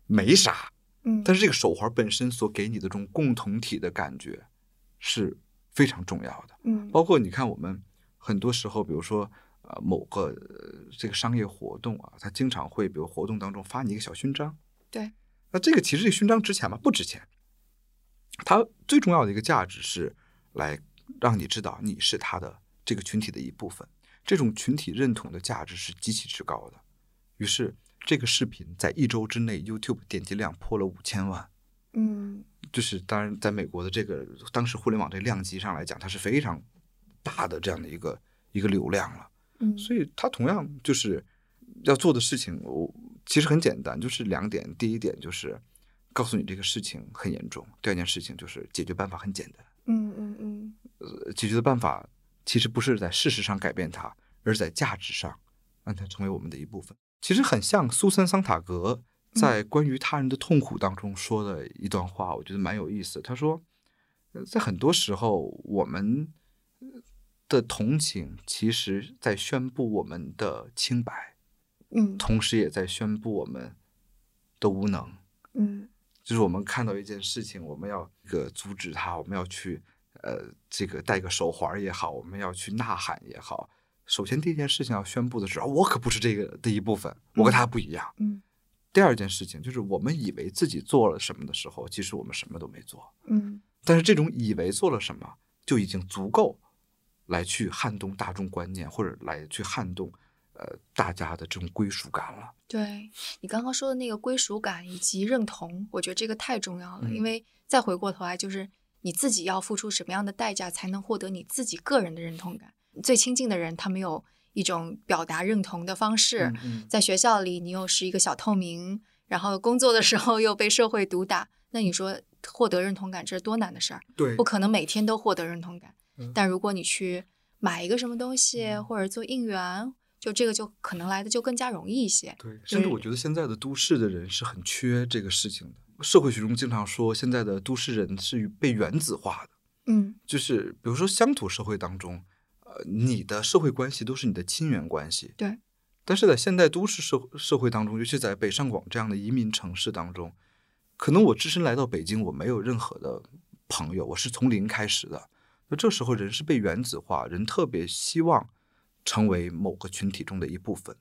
没啥，嗯，但是这个手环本身所给你的这种共同体的感觉是非常重要的。嗯包括你看，我们很多时候，比如说呃某个、呃这个商业活动啊，他经常会比如活动当中发你一个小勋章。对，那这个其实这个勋章值钱吗？不值钱。它最重要的一个价值是来让你知道你是他的这个群体的一部分，这种群体认同的价值是极其之高的。于是这个视频在一周之内，YouTube 点击量破了五千万。嗯就是当然，在美国的这个当时互联网这量级上来讲，它是非常大的这样的一个一个流量了。嗯，所以他同样就是要做的事情，我其实很简单，就是两点。第一点就是告诉你这个事情很严重；第二件事情就是解决办法很简单。嗯嗯嗯呃，解决的办法其实不是在事实上改变它，而是在价值上让它成为我们的一部分。其实很像苏珊·桑塔格在关于他人的痛苦当中说的一段话，我觉得蛮有意思。他说，呃在很多时候，我们的同情其实在宣布我们的清白，嗯同时也在宣布我们的无能。嗯就是我们看到一件事情，我们要一个阻止它，我们要去呃这个戴个手环也好，我们要去呐喊也好。首先第一件事情要宣布的是，啊我可不是这个的一部分，我跟他不一样。嗯第二件事情就是，我们以为自己做了什么的时候，其实我们什么都没做。嗯但是这种以为做了什么，就已经足够来去撼动大众观念，或者来去撼动呃大家的这种归属感了。对你刚刚说的那个归属感以及认同，我觉得这个太重要了，嗯因为再回过头来，就是你自己要付出什么样的代价，才能获得你自己个人的认同感。最亲近的人，他没有一种表达认同的方式，嗯嗯在学校里，你又是一个小透明，然后工作的时候又被社会毒打，那你说获得认同感，这是多难的事儿？对不可能每天都获得认同感。嗯但如果你去买一个什么东西，嗯或者做应援，就这个就可能来的就更加容易一些。对，甚至我觉得现在的都市的人是很缺这个事情的。社会学中经常说，现在的都市人是被原子化的，嗯就是比如说乡土社会当中，呃，你的社会关系都是你的亲缘关系。对。但是在现代都市社社会当中，尤其在北上广这样的移民城市当中，可能我只身来到北京，我没有任何的朋友，我是从零开始的。那这时候人是被原子化，人特别希望成为某个群体中的一部分。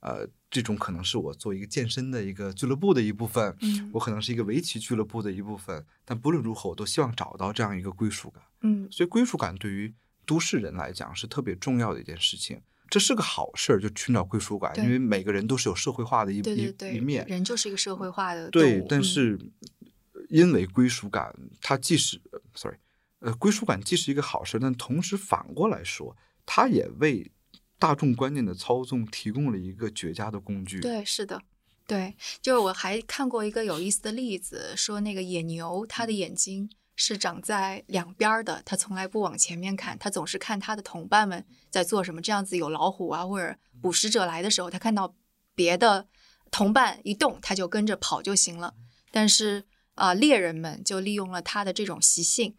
呃，这种可能是我做一个健身的一个俱乐部的一部分，嗯我可能是一个围棋俱乐部的一部分。但不论如何，我都希望找到这样一个归属感。嗯所以归属感对于都市人来讲是特别重要的一件事情。这是个好事儿，就寻找归属感，因为每个人都是有社会化的一一对对对，一面。人就是一个社会化的对但是因为归属感，它既是呃 sorry，呃，归属感既是一个好事，但同时反过来说，它也为大众观念的操纵提供了一个绝佳的工具。对，是的，对，就是我还看过一个有意思的例子，说那个野牛，它的眼睛是长在两边的，它从来不往前面看，它总是看它的同伴们在做什么。这样子有老虎啊或者捕食者来的时候，它看到别的同伴一动，它就跟着跑就行了。但是啊、猎人们就利用了它的这种习性。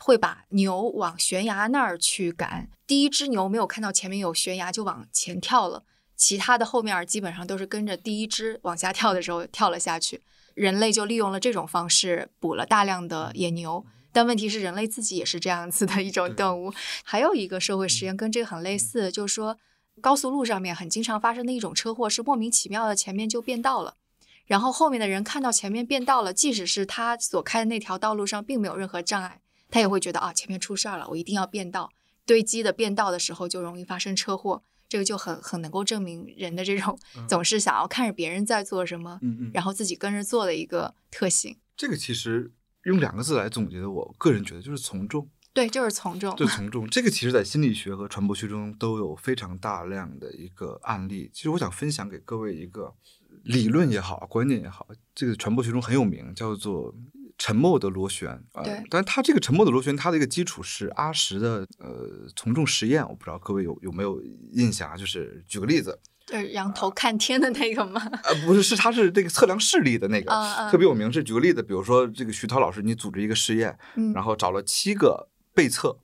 会把牛往悬崖那儿去赶，第一只牛没有看到前面有悬崖就往前跳了，其他的后面基本上都是跟着第一只往下跳的时候跳了下去。人类就利用了这种方式捕了大量的野牛，但问题是人类自己也是这样子的一种动物。还有一个社会实验跟这个很类似，就是说高速路上面很经常发生的一种车祸是莫名其妙的前面就变道了。然后后面的人看到前面变道了，即使是他所开的那条道路上并没有任何障碍，他也会觉得啊前面出事儿了，我一定要变道。堆积的变道的时候就容易发生车祸，这个就很很能够证明人的这种嗯总是想要看着别人在做什么，嗯嗯，然后自己跟着做的一个特性。这个其实用两个字来总结的，我个人觉得就是从众。对，就是从众。对从众，这个其实在心理学和传播学中都有非常大量的一个案例。其实我想分享给各位一个理论也好，观念也好，这个传播学中很有名，叫做沉默的螺旋。呃对但它这个沉默的螺旋，它的一个基础是阿什的呃从众实验，我不知道各位有有没有印象啊？就是举个例子，就是仰头看天的那个吗？呃，不是，是它是这个测量视力的那个，特别有名。是举个例子，比如说这个徐涛老师，你组织一个实验，嗯然后找了七个被测，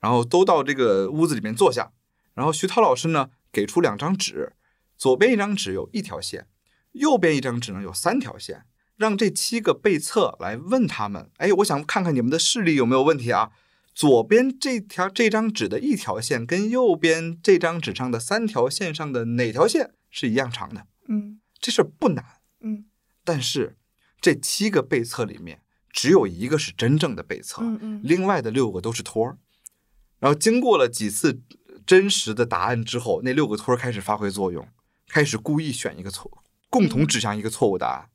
然后都到这个屋子里面坐下，然后徐涛老师呢给出两张纸，左边一张纸有一条线，右边一张纸呢有三条线，让这七个被测来问他们，哎，我想看看你们的视力有没有问题啊？左边这条这张纸的一条线跟右边这张纸上的三条线上的哪条线是一样长的？嗯这事儿不难，嗯但是这七个被测里面只有一个是真正的被测，嗯嗯另外的六个都是托儿。然后经过了几次真实的答案之后，那六个托儿开始发挥作用，开始故意选一个错，共同指向一个错误答案，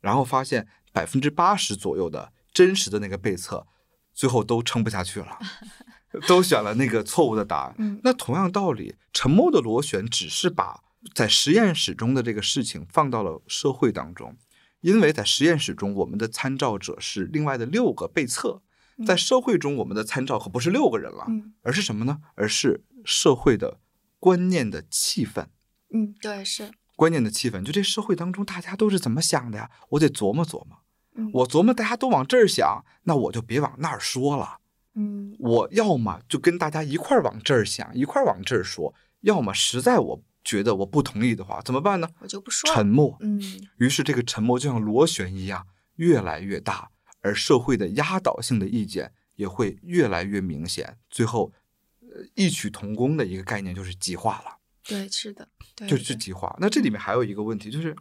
然后发现百分之八十左右的真实的那个被测，最后都撑不下去了，都选了那个错误的答案。嗯那同样道理，沉默的螺旋只是把在实验室中的这个事情放到了社会当中，因为在实验室中，我们的参照者是另外的六个被测，在社会中，我们的参照可不是六个人了，嗯而是什么呢？而是社会的观念的气氛。嗯，对，是，观念的气氛，就这社会当中大家都是怎么想的呀？我得琢磨琢磨。嗯我琢磨大家都往这儿想，那我就别往那儿说了。嗯我要么就跟大家一块儿往这儿想，一块儿往这儿说；要么实在我觉得我不同意的话，怎么办呢？我就不说。沉默。嗯于是这个沉默就像螺旋一样越来越大，而社会的压倒性的意见也会越来越明显。最后，呃，异曲同工的一个概念就是极化了。对，是的，对，就对是极化。那这里面还有一个问题，就是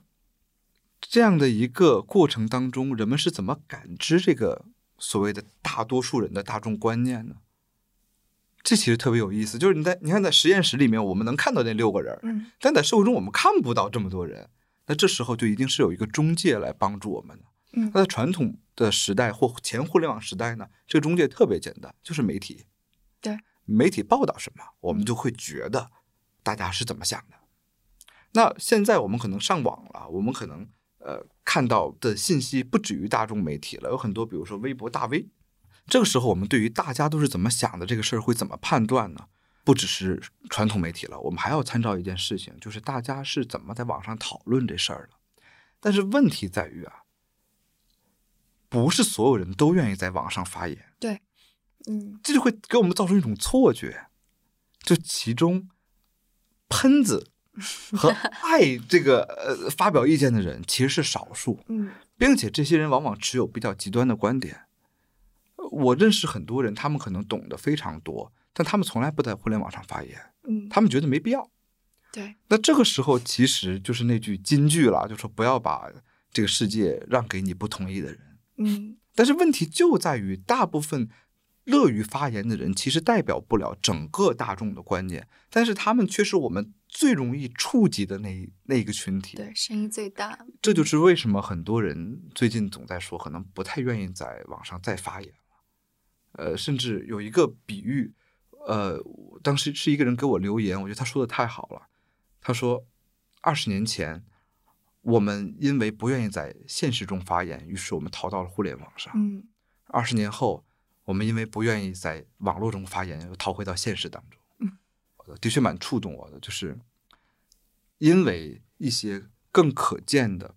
这样的一个过程当中，人们是怎么感知这个所谓的大多数人的大众观念呢？这其实特别有意思，就是你在你看在实验室里面，我们能看到那六个人，嗯但在社会中我们看不到这么多人。那这时候就一定是有一个中介来帮助我们的。嗯那在传统的时代或前互联网时代呢，这个中介特别简单，就是媒体。对，媒体报道什么，我们嗯就会觉得大家是怎么想的。那现在我们可能上网了，我们可能呃看到的信息不止于大众媒体了，有很多，比如说微博大 V。这个时候，我们对于大家都是怎么想的这个事儿会怎么判断呢？不只是传统媒体了，我们还要参照一件事情，就是大家是怎么在网上讨论这事儿的。但是问题在于啊，不是所有人都愿意在网上发言，对，嗯这就会给我们造成一种错觉，就其中喷子 和爱这个呃发表意见的人其实是少数，嗯并且这些人往往持有比较极端的观点。呃我认识很多人，他们可能懂得非常多，但他们从来不在互联网上发言，嗯，他们觉得没必要。对，那这个时候其实就是那句金句了，就说不要把这个世界让给你不同意的人。嗯但是问题就在于，大部分乐于发言的人其实代表不了整个大众的观念，但是他们却是我们最容易触及的那一那一个群体。对，声音最大，这就是为什么很多人最近总在说，可能不太愿意在网上再发言了。呃，甚至有一个比喻，呃，当时是一个人给我留言，我觉得他说的太好了。他说，二十年前，我们因为不愿意在现实中发言，于是我们逃到了互联网上。嗯二十年后，我们因为不愿意在网络中发言，又逃回到现实当中。嗯，的确蛮触动我的，就是因为一些更可见的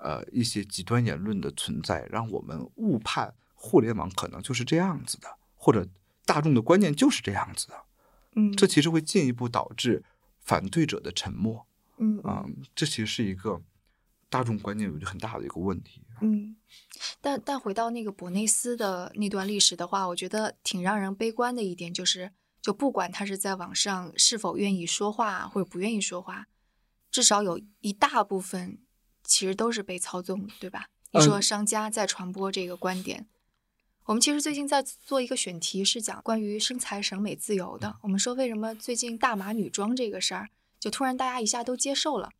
呃一些极端言论的存在，让我们误判互联网可能就是这样子的，或者大众的观念就是这样子的。嗯，这其实会进一步导致反对者的沉默嗯啊、这其实是一个大众观念有一个很大的一个问题。嗯，但但回到那个博内斯的那段历史的话，我觉得挺让人悲观的一点就是，就不管他是在网上是否愿意说话或者不愿意说话，至少有一大部分其实都是被操纵的，对吧？你说嗯商家在传播这个观点。我们其实最近在做一个选题，是讲关于身材审美自由的。我们说为什么最近大码女装这个事儿，就突然大家一下都接受了。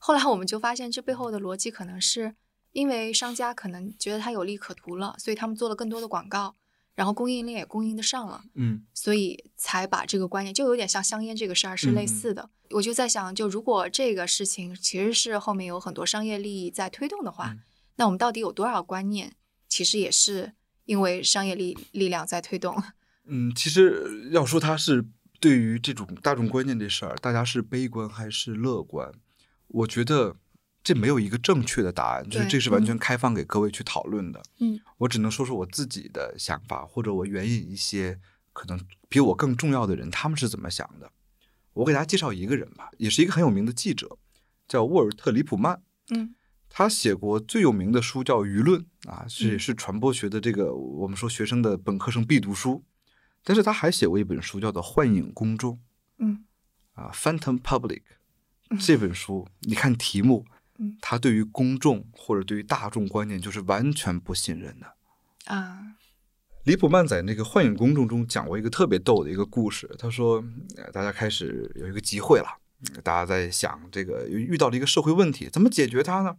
后来我们就发现，这背后的逻辑可能是因为商家可能觉得它有利可图了，所以他们做了更多的广告，然后供应链也供应得上了，嗯所以才把这个观念，就有点像香烟这个事儿是类似的。我就在想，就如果这个事情其实是后面有很多商业利益在推动的话，嗯那我们到底有多少观念其实也是因为商业力力量在推动？嗯，其实要说它是对于这种大众观念这事儿，大家是悲观还是乐观？我觉得这没有一个正确的答案，就是这是完全嗯开放给各位去讨论的。嗯我只能说说我自己的想法，或者我援引一些可能比我更重要的人，他们是怎么想的。我给大家介绍一个人吧，也是一个很有名的记者，叫沃尔特·里普曼。嗯他写过最有名的书叫《舆论》啊，是是传播学的这个我们说学生的本科生必读书。但是他还写过一本书叫做《幻影公众》嗯啊，《Phantom Public 嗯》这本书，你看题目嗯，他对于公众或者对于大众观念就是完全不信任的。啊李普曼在那个《幻影公众》中讲过一个特别逗的一个故事。他说，呃大家开始有一个集会了，嗯大家在想这个遇到了一个社会问题，怎么解决它呢？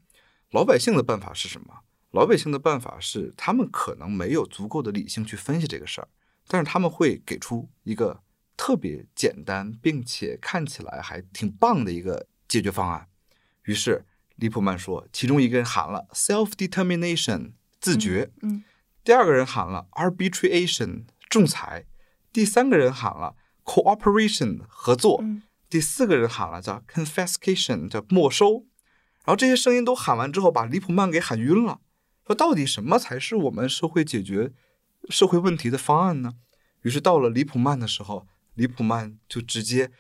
老百姓的办法是什么？老百姓的办法是，他们可能没有足够的理性去分析这个事儿，但是他们会给出一个特别简单并且看起来还挺棒的一个解决方案。于是，李普曼说，其中一个人喊了 “self determination” 自觉，嗯第二个人喊了 arbitration 仲裁，第三个人喊了 cooperation 合作，嗯第四个人喊了叫 confiscation 叫没收。然后这些声音都喊完之后，把李普曼给喊晕了，说到底什么才是我们社会解决社会问题的方案呢？于是到了李普曼的时候，李普曼就直接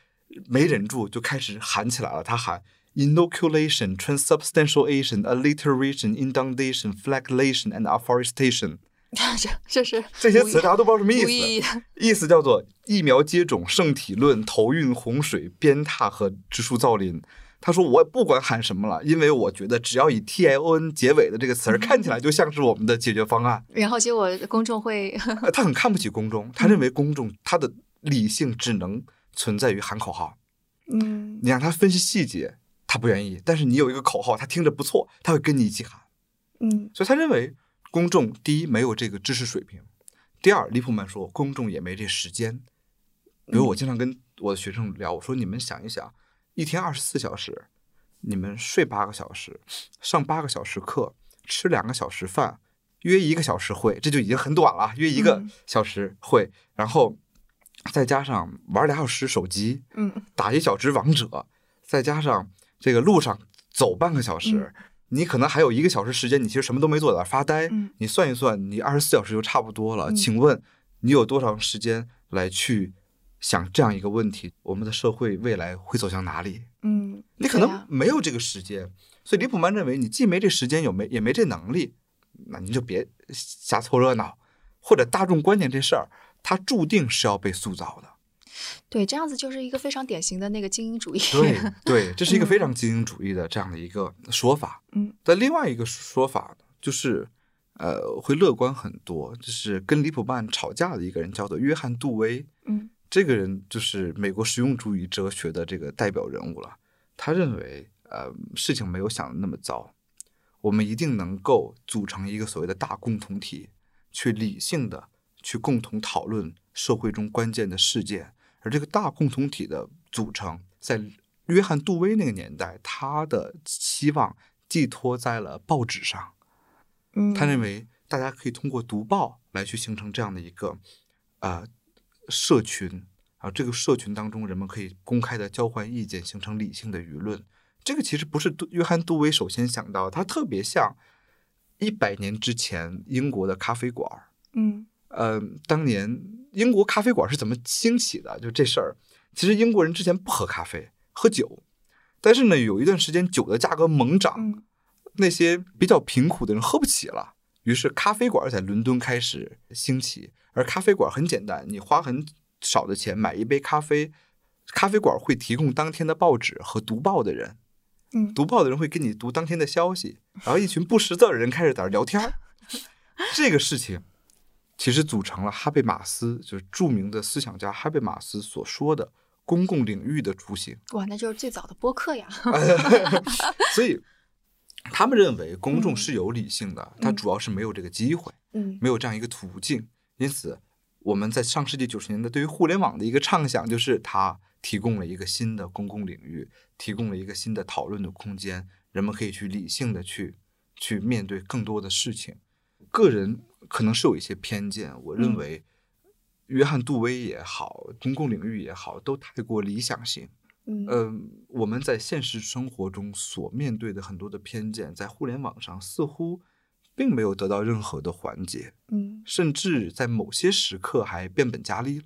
没忍住，就开始喊起来了。他喊 inoculation, transubstantiation, alliteration, inundation, flagellation, and afforestation。这这是这些词大家都不知道什么意思，意思叫做疫苗接种、圣体论、投运洪水、鞭挞和植树造林。他说：“我不管喊什么了，因为我觉得只要以 T I O N 结尾的这个词儿，看起来就像是我们的解决方案。然后结果公众会呃他很看不起公众，他认为公众他的理性只能存在于喊口号。嗯你让他分析细节，他不愿意；但是你有一个口号，他听着不错，他会跟你一起喊。嗯所以他认为公众第一没有这个知识水平，第二，利普曼说公众也没这时间。比如我经常跟我的学生聊，我说你们想一想，一天二十四小时，你们睡八个小时，上八个小时课，吃两个小时饭，约一个小时会，这就已经很短了，约一个嗯小时会，然后再加上玩俩小时手机，嗯打一小时王者，再加上这个路上走半个小时，你可能还有一个小时时间，你其实什么都没做，在那发呆。嗯你算一算，你二十四小时就差不多了。嗯请问你有多长时间来去想这样一个问题：我们的社会未来会走向哪里？嗯，你可能没有这个时间，所以李普曼认为你既没这时间，有没也没这能力，那你就别瞎凑热闹，或者大众观念这事儿，它注定是要被塑造的。对，这样子就是一个非常典型的那个精英主义。对 对，这是一个非常精英主义的这样的一个说法。嗯，但另外一个说法，就是呃，会乐观很多。就是跟李普曼吵架的一个人叫做约翰·杜威，嗯这个人就是美国实用主义哲学的这个代表人物了。他认为，呃，事情没有想的那么糟，我们一定能够组成一个所谓的大共同体，去理性的去共同讨论社会中关键的事件。而这个大共同体的组成，在约翰·杜威那个年代，他的期望寄托在了报纸上。嗯，他认为大家可以通过读报来去形成这样的一个呃社群啊，这个社群当中人们可以公开的交换意见，形成理性的舆论。这个其实不是杜约翰·杜威首先想到，他特别像一百年之前英国的咖啡馆儿。嗯呃，当年英国咖啡馆是怎么兴起的？就这事儿，其实英国人之前不喝咖啡，喝酒，但是呢，有一段时间酒的价格猛涨，嗯那些比较贫苦的人喝不起了，于是咖啡馆在伦敦开始兴起。而咖啡馆很简单，你花很少的钱买一杯咖啡，咖啡馆会提供当天的报纸和读报的人，嗯读报的人会给你读当天的消息，然后一群不识字的人开始在那聊天儿。这个事情其实组成了哈贝马斯，就是著名的思想家哈贝马斯所说的公共领域的雏形。哇，那就是最早的播客呀。所以他们认为公众是有理性的，它主要是没有这个机会，嗯没有这样一个途径。因此，我们在上世纪九十年代对于互联网的一个畅想，就是它提供了一个新的公共领域，提供了一个新的讨论的空间，人们可以去理性的去去面对更多的事情。个人可能是有一些偏见，我认嗯为约翰·杜威也好，公共领域也好，都太过理想性。嗯嗯，我们在现实生活中所面对的很多的偏见，在互联网上似乎并没有得到任何的缓解，嗯甚至在某些时刻还变本加厉了。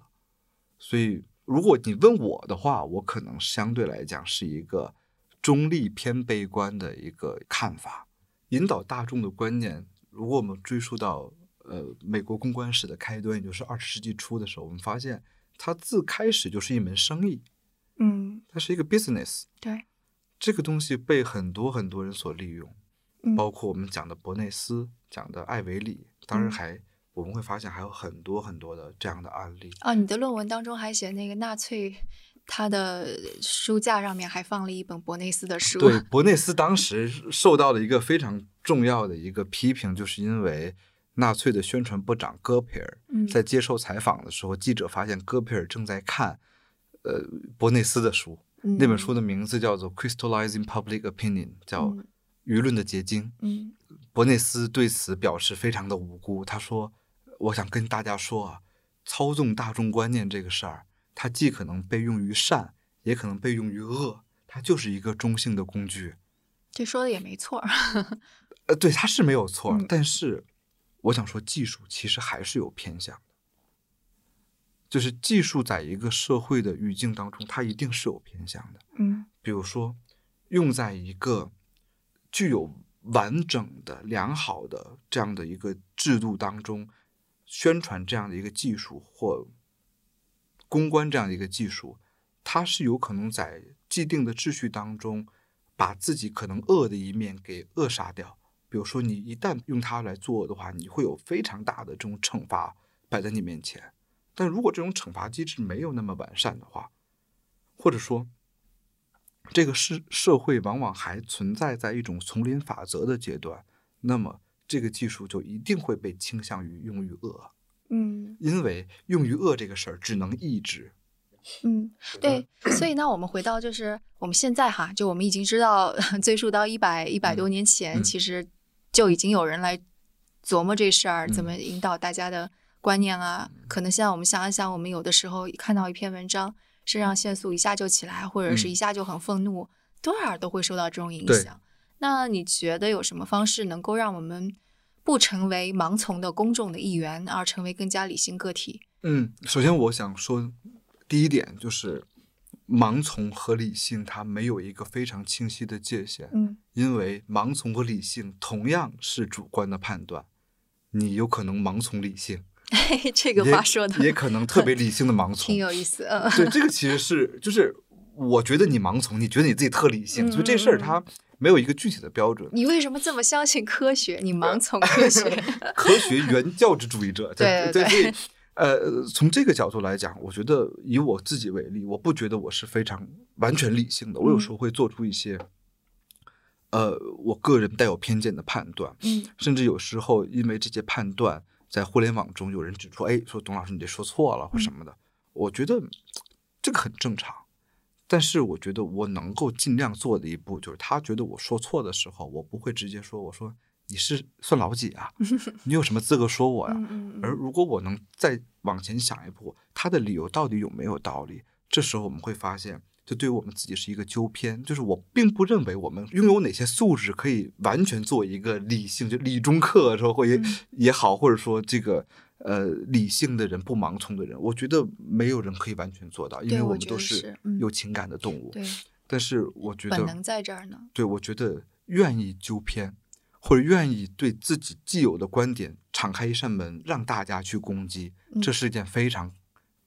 所以，如果你问我的话，我可能相对来讲是一个中立偏悲观的一个看法。引导大众的观念，如果我们追溯到呃美国公关史的开端，也就是二十世纪初的时候，我们发现它自开始就是一门生意。嗯，它是一个 business，对，这个东西被很多很多人所利用，嗯包括我们讲的伯内斯，讲的艾维里，当然嗯还、我们会发现还有很多很多的这样的案例。啊，你的论文当中还写那个纳粹，他的书架上面还放了一本伯内斯的书。对，伯内斯当时受到了一个非常重要的一个批评，就是因为纳粹的宣传部长戈培尔嗯在接受采访的时候，记者发现戈培尔正在看呃伯内斯的书，那本书的的名字叫做《Crystallizing Public Opinion》，叫嗯舆论的结晶。嗯伯内斯对此表示非常的无辜。他说：“我想跟大家说啊，操纵大众观念这个事儿，它既可能被用于善，也可能被用于恶，它就是一个中性的工具。这说的也没错儿。呃，对，他是没有错，嗯但是我想说，技术其实还是有偏向的。就是技术在一个社会的语境当中，它一定是有偏向的。嗯比如说，用在一个具有完整的、良好的这样的一个制度当中，宣传这样的一个技术或公关这样的一个技术，它是有可能在既定的秩序当中，把自己可能恶的一面给扼杀掉。比如说，你一旦用它来做的话，你会有非常大的这种惩罚摆在你面前。但如果这种惩罚机制没有那么完善的话，或者说这个社社会往往还存在在一种丛林法则的阶段，那么这个技术就一定会被倾向于用于恶，嗯因为用于恶这个事儿只能抑制。嗯，对，所以呢我们回到就是我们现在哈，就我们已经知道 追溯到一百一百多年前，嗯其实就已经有人来琢磨这事儿，怎嗯么引导大家的观念啊。可能现在我们想一想，我们有的时候看到一篇文章，肾上腺素一下就起来，或者是嗯一下就很愤怒，多少都会受到这种影响。那你觉得有什么方式能够让我们不成为盲从的公众的一员，而成为更加理性个体？嗯，首先我想说，第一点就是盲从和理性它没有一个非常清晰的界限，嗯因为盲从和理性同样是主观的判断，你有可能盲从理性，嘿，这个也话说的也可能特别理性的盲 从挺。有意思。嗯对，这个其实是就是我觉得你盲从，你觉得你自己特理性，所以这事儿它没有一个具体的标准。你为什么这么相信科学？你盲从科学？科学原教旨主义者，对对对呃，从这个角度来讲，我觉得以我自己为例，我不觉得我是非常完全理性的，我有嗯时候会做出一些。呃，我个人带有偏见的判断，嗯甚至有时候因为这些判断，在互联网中有人指出，哎，说董老师你这说错了或什么的，我觉得这个很正常。但是我觉得我能够尽量做的一步，就是他觉得我说错的时候，我不会直接说，我说你是算老几啊？你有什么资格说我呀？而如果我能再往前想一步，他的理由到底有没有道理？这时候我们会发现，这对于我们自己是一个纠偏，就是我并不认为我们拥有哪些素质可以完全做一个理性，就理中客说或也、嗯也好，或者说这个呃理性的人不盲从的人，我觉得没有人可以完全做到，因为我们都是有情感的动物。对，但是我觉得本能在这儿呢。对，我觉得愿意纠偏，或者愿意对自己既有的观点敞开一扇门，让大家去攻击，这嗯是一件非常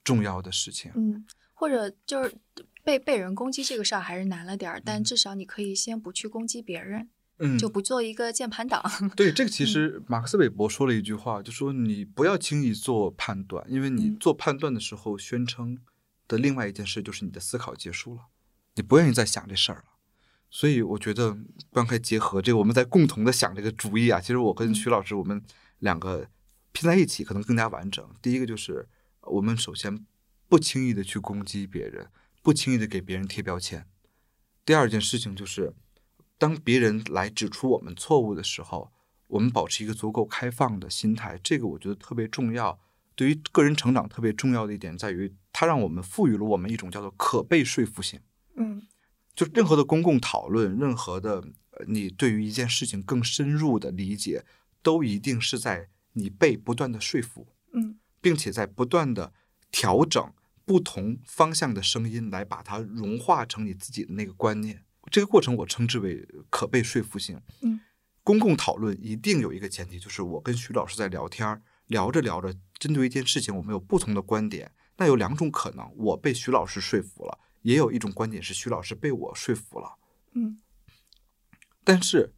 重要的事情。嗯，或者就是被被人攻击这个事儿还是难了点儿，但嗯至少你可以先不去攻击别人，嗯，就不做一个键盘党。对这个，其实马克思韦伯说了一句话，就说你不要轻易做判断，因为你嗯做判断的时候宣称的另外一件事就是你的思考结束了，你不愿意再想这事儿了。所以我觉得刚才结合这个，我们在共同的想这个主意啊。其实我跟嗯徐老师，我们两个拼在一起，可能更加完整。第一个就是我们首先不轻易的去攻击别人，不轻易的给别人贴标签。第二件事情就是，当别人来指出我们错误的时候，我们保持一个足够开放的心态，这个我觉得特别重要。对于个人成长特别重要的一点在于，它让我们赋予了我们一种叫做可被说服性。嗯就任何的公共讨论，任何的呃你对于一件事情更深入的理解，都一定是在你被不断的说服，嗯并且在不断的调整不同方向的声音，来把它融化成你自己的那个观念。这个过程我称之为可被说服性。嗯，公共讨论一定有一个前提，就是我跟徐老师在聊天，聊着聊着，针对一件事情，我们有不同的观点。那有两种可能，我被徐老师说服了，也有一种观点是徐老师被我说服了。嗯但是，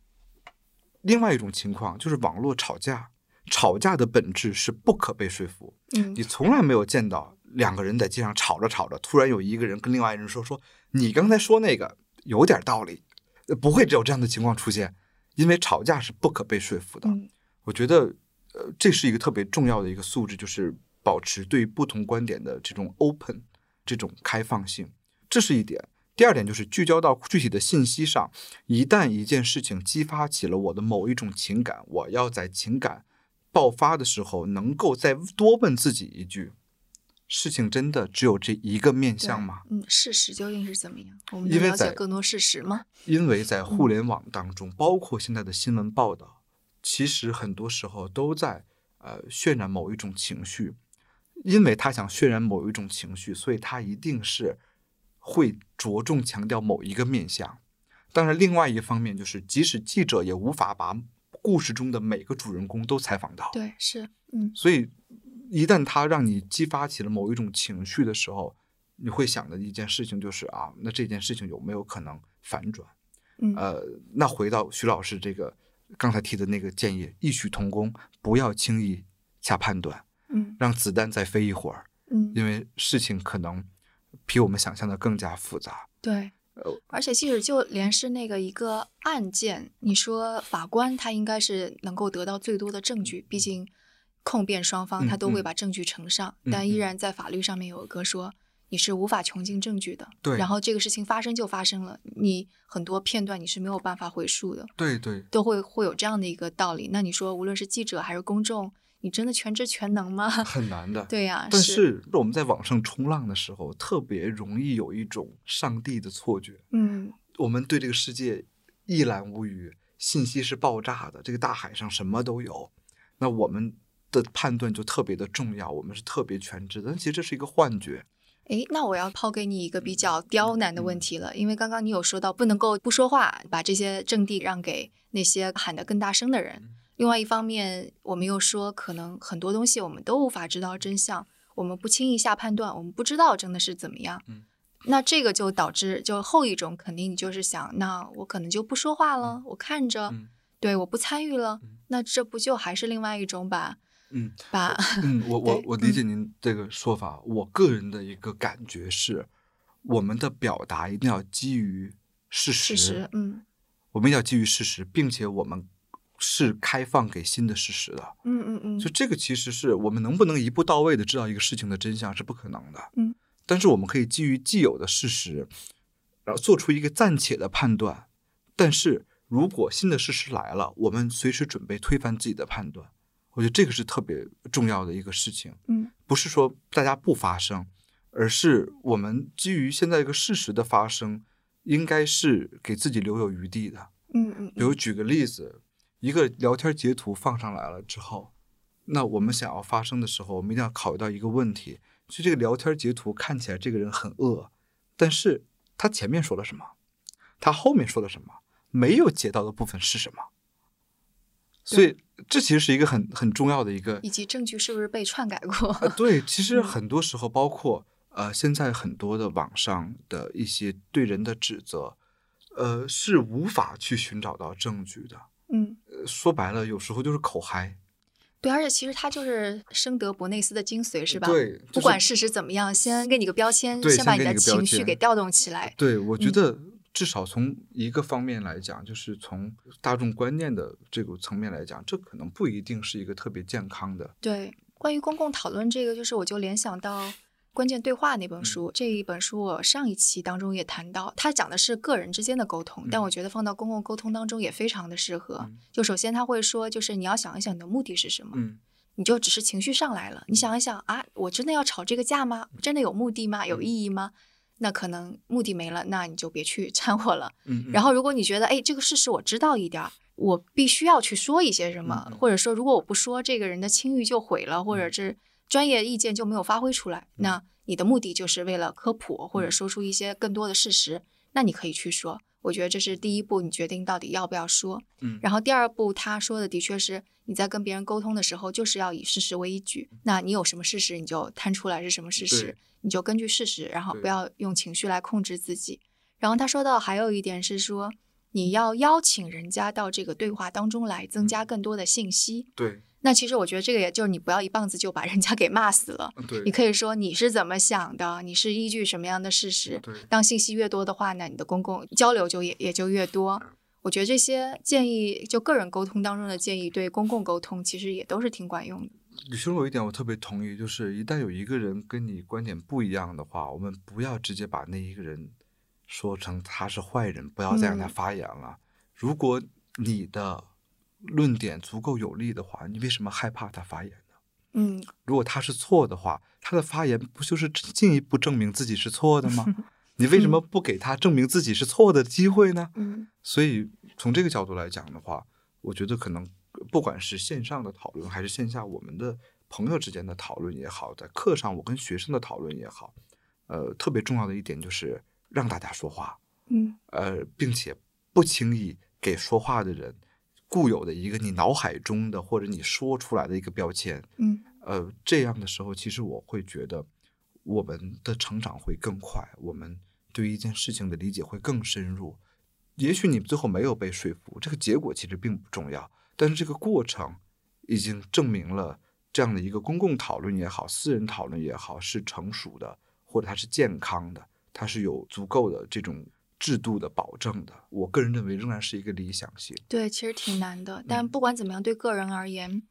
另外一种情况就是网络吵架，吵架的本质是不可被说服。嗯你从来没有见到两个人在街上吵着吵着，突然有一个人跟另外一个人说：“说你刚才说那个有点道理。”呃不会只有这样的情况出现，因为吵架是不可被说服的。嗯我觉得，呃，这是一个特别重要的一个素质，就是保持对于不同观点的这种 open，这种开放性，这是一点。第二点就是聚焦到具体的信息上，一旦一件事情激发起了我的某一种情感，我要在情感爆发的时候，能够再多问自己一句：事情真的只有这一个面向吗？嗯，事实究竟是怎么样？我们了解更多事实吗？因为在互联网当中，包括现在的新闻报道，其实很多时候都在呃渲染某一种情绪，因为他想渲染某一种情绪，所以他一定是会着重强调某一个面相。当然，另外一方面就是，即使记者也无法把故事中的每个主人公都采访到，对，是，嗯所以一旦他让你激发起了某一种情绪的时候，你会想的一件事情就是啊，那这件事情有没有可能反转？嗯呃，那回到徐老师这个刚才提的那个建议，异曲同工，不要轻易下判断，嗯让子弹再飞一会儿，嗯，因为事情可能比我们想象的更加复杂。对，呃而且即使就连是那个一个案件，你说法官他应该是能够得到最多的证据，毕竟控辩双方嗯他都会嗯把证据呈上，嗯但依嗯然在法律上面有一个说你是无法穷尽证据的。对然后这个事情发生就发生了，你很多片段你是没有办法回溯的，对对，都会会有这样的一个道理。那你说无论是记者还是公众，你真的全知全能吗？很难的。对呀、但是我们在网上冲浪的时候，特别容易有一种上帝的错觉。嗯，我们对这个世界一览无余，信息是爆炸的，这个大海上什么都有，那我们的判断就特别的重要，我们是特别全知的。但其实这是一个幻觉。诶，那我要抛给你一个比较刁难的问题了，因为刚刚你有说到不能够不说话，把这些阵地让给那些喊得更大声的人。另外一方面，我们又说可能很多东西我们都无法知道真相，我们不轻易下判断，我们不知道真的是怎么样。嗯那这个就导致就后一种肯定你就是想，那我可能就不说话了，我看着，嗯对，我不参与了，嗯那这不就还是另外一种把嗯把嗯，我 我我理解您这个说法。我个人的一个感觉是，我们的表达一定要基于事实，事实，嗯我们要基于事实，并且我们是开放给新的事实的。嗯嗯嗯，就这个其实是我们能不能一步到位的知道一个事情的真相是不可能的。嗯，但是我们可以基于既有的事实，然后做出一个暂且的判断。但是如果新的事实来了，我们随时准备推翻自己的判断。我觉得这个是特别重要的一个事情。嗯不是说大家不发声，而是我们基于现在一个事实的发生，应该是给自己留有余地的。嗯嗯，比如举个例子，一个聊天截图放上来了之后，那我们想要发声的时候，我们一定要考虑到一个问题：就这个聊天截图看起来这个人很恶，但是他前面说了什么，他后面说了什么，没有截到的部分是什么？所以这其实是一个很很重要的一个以及证据是不是被篡改过？呃，对，其 实嗯很多时候，包括呃，现在很多的网上的一些对人的指责，呃，是无法去寻找到证据的。嗯，呃说白了，有时候就是口嗨，对，而且其实它就是生得伯内斯的精髓，是吧？对，就是不管事实怎么样，先给你个标签，先把你的情绪给调动起来。对，我觉嗯得至少从一个方面来讲，就是从大众观念的这个层面来讲，这可能不一定是一个特别健康的。对，关于公共讨论这个，就是我就联想到《关键对话》那本嗯书。这一本书我上一期当中也谈到，它讲的是个人之间的沟通，但嗯我觉得放到公共沟通当中也非常的适合。嗯就首先他会说，就是你要想一想你的目的是什么。嗯你就只是情绪上来了，你想一想啊，我真的要吵这个架吗？真的有目的吗？有意义吗？那可能目的没了，那你就别去 掺和了。嗯，然后，如果你觉得，哎，这个事实我知道一点儿，我必须要去说一些什么，嗯嗯或者说，如果我不说，这个人的清誉就毁了，或者是专业意见就没有发挥出来，那你的目的就是为了科普，或者嗯说出一些更多的事实，那你可以去说。我觉得这是第一步，你决定到底要不要说。嗯然后第二步，他说的的确是你在跟别人沟通的时候，就是要以事实为依据。那你有什么事实，你就摊出来是什么事实，你就根据事实，然后不要用情绪来控制自己。然后他说到还有一点是说，你要邀请人家到这个对话当中来，增加更多的信息。对那其实我觉得这个也就是你不要一棒子就把人家给骂死了。你可以说你是怎么想的，你是依据什么样的事实。对当信息越多的话，呢你的公共交流就也也就越多。我觉得这些建议，就个人沟通当中的建议，对公共沟通其实也都是挺管用的。你说有一点我特别同意，就是一旦有一个人跟你观点不一样的话，我们不要直接把那一个人说成他是坏人，不要再让他嗯发言了。如果你的论点足够有力的话，你为什么害怕他发言呢？嗯，如果他是错的话，他的发言不就是进一步证明自己是错的吗？你为什么不给他证明自己是错的机会呢？嗯所以从这个角度来讲的话，我觉得可能不管是线上的讨论，还是线下我们的朋友之间的讨论也好，在课上我跟学生的讨论也好，呃，特别重要的一点就是让大家说话，嗯呃，并且不轻易给说话的人固有的一个你脑海中的或者你说出来的一个标签，嗯呃，这样的时候，其实我会觉得我们的成长会更快，我们对于一件事情的理解会更深入。也许你最后没有被说服，这个结果其实并不重要，但是这个过程已经证明了这样的一个公共讨论也好，私人讨论也好，是成熟的，或者它是健康的，它是有足够的这种制度的保证的。我个人认为仍然是一个理想性。对，其实挺难的。嗯但不管怎么样，对个人而言，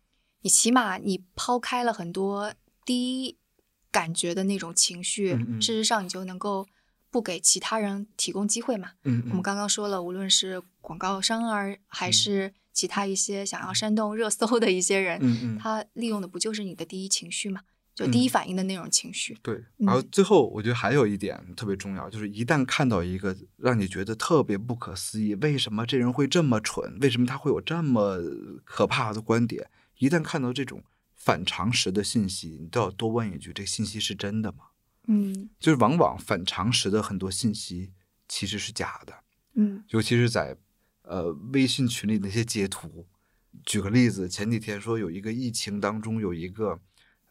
你起码你抛开了很多第一感觉的那种情绪，嗯嗯事实上你就能够不给其他人提供机会嘛。嗯我们刚刚说了，无论是广告商儿，还是其他一些想要煽动热搜的一些人，他利用的不就是你的第一情绪嘛？就第一反应的那种情绪。对。嗯然后最后，我觉得还有一点特别重要，就是一旦看到一个让你觉得特别不可思议，为什么这人会这么蠢？为什么他会有这么可怕的观点？一旦看到这种反常识的信息，你都要多问一句：这个信息是真的吗？嗯就是往往反常识的很多信息其实是假的，嗯尤其是在呃微信群里那些截图。举个例子，前几天说有一个疫情当中有一个呃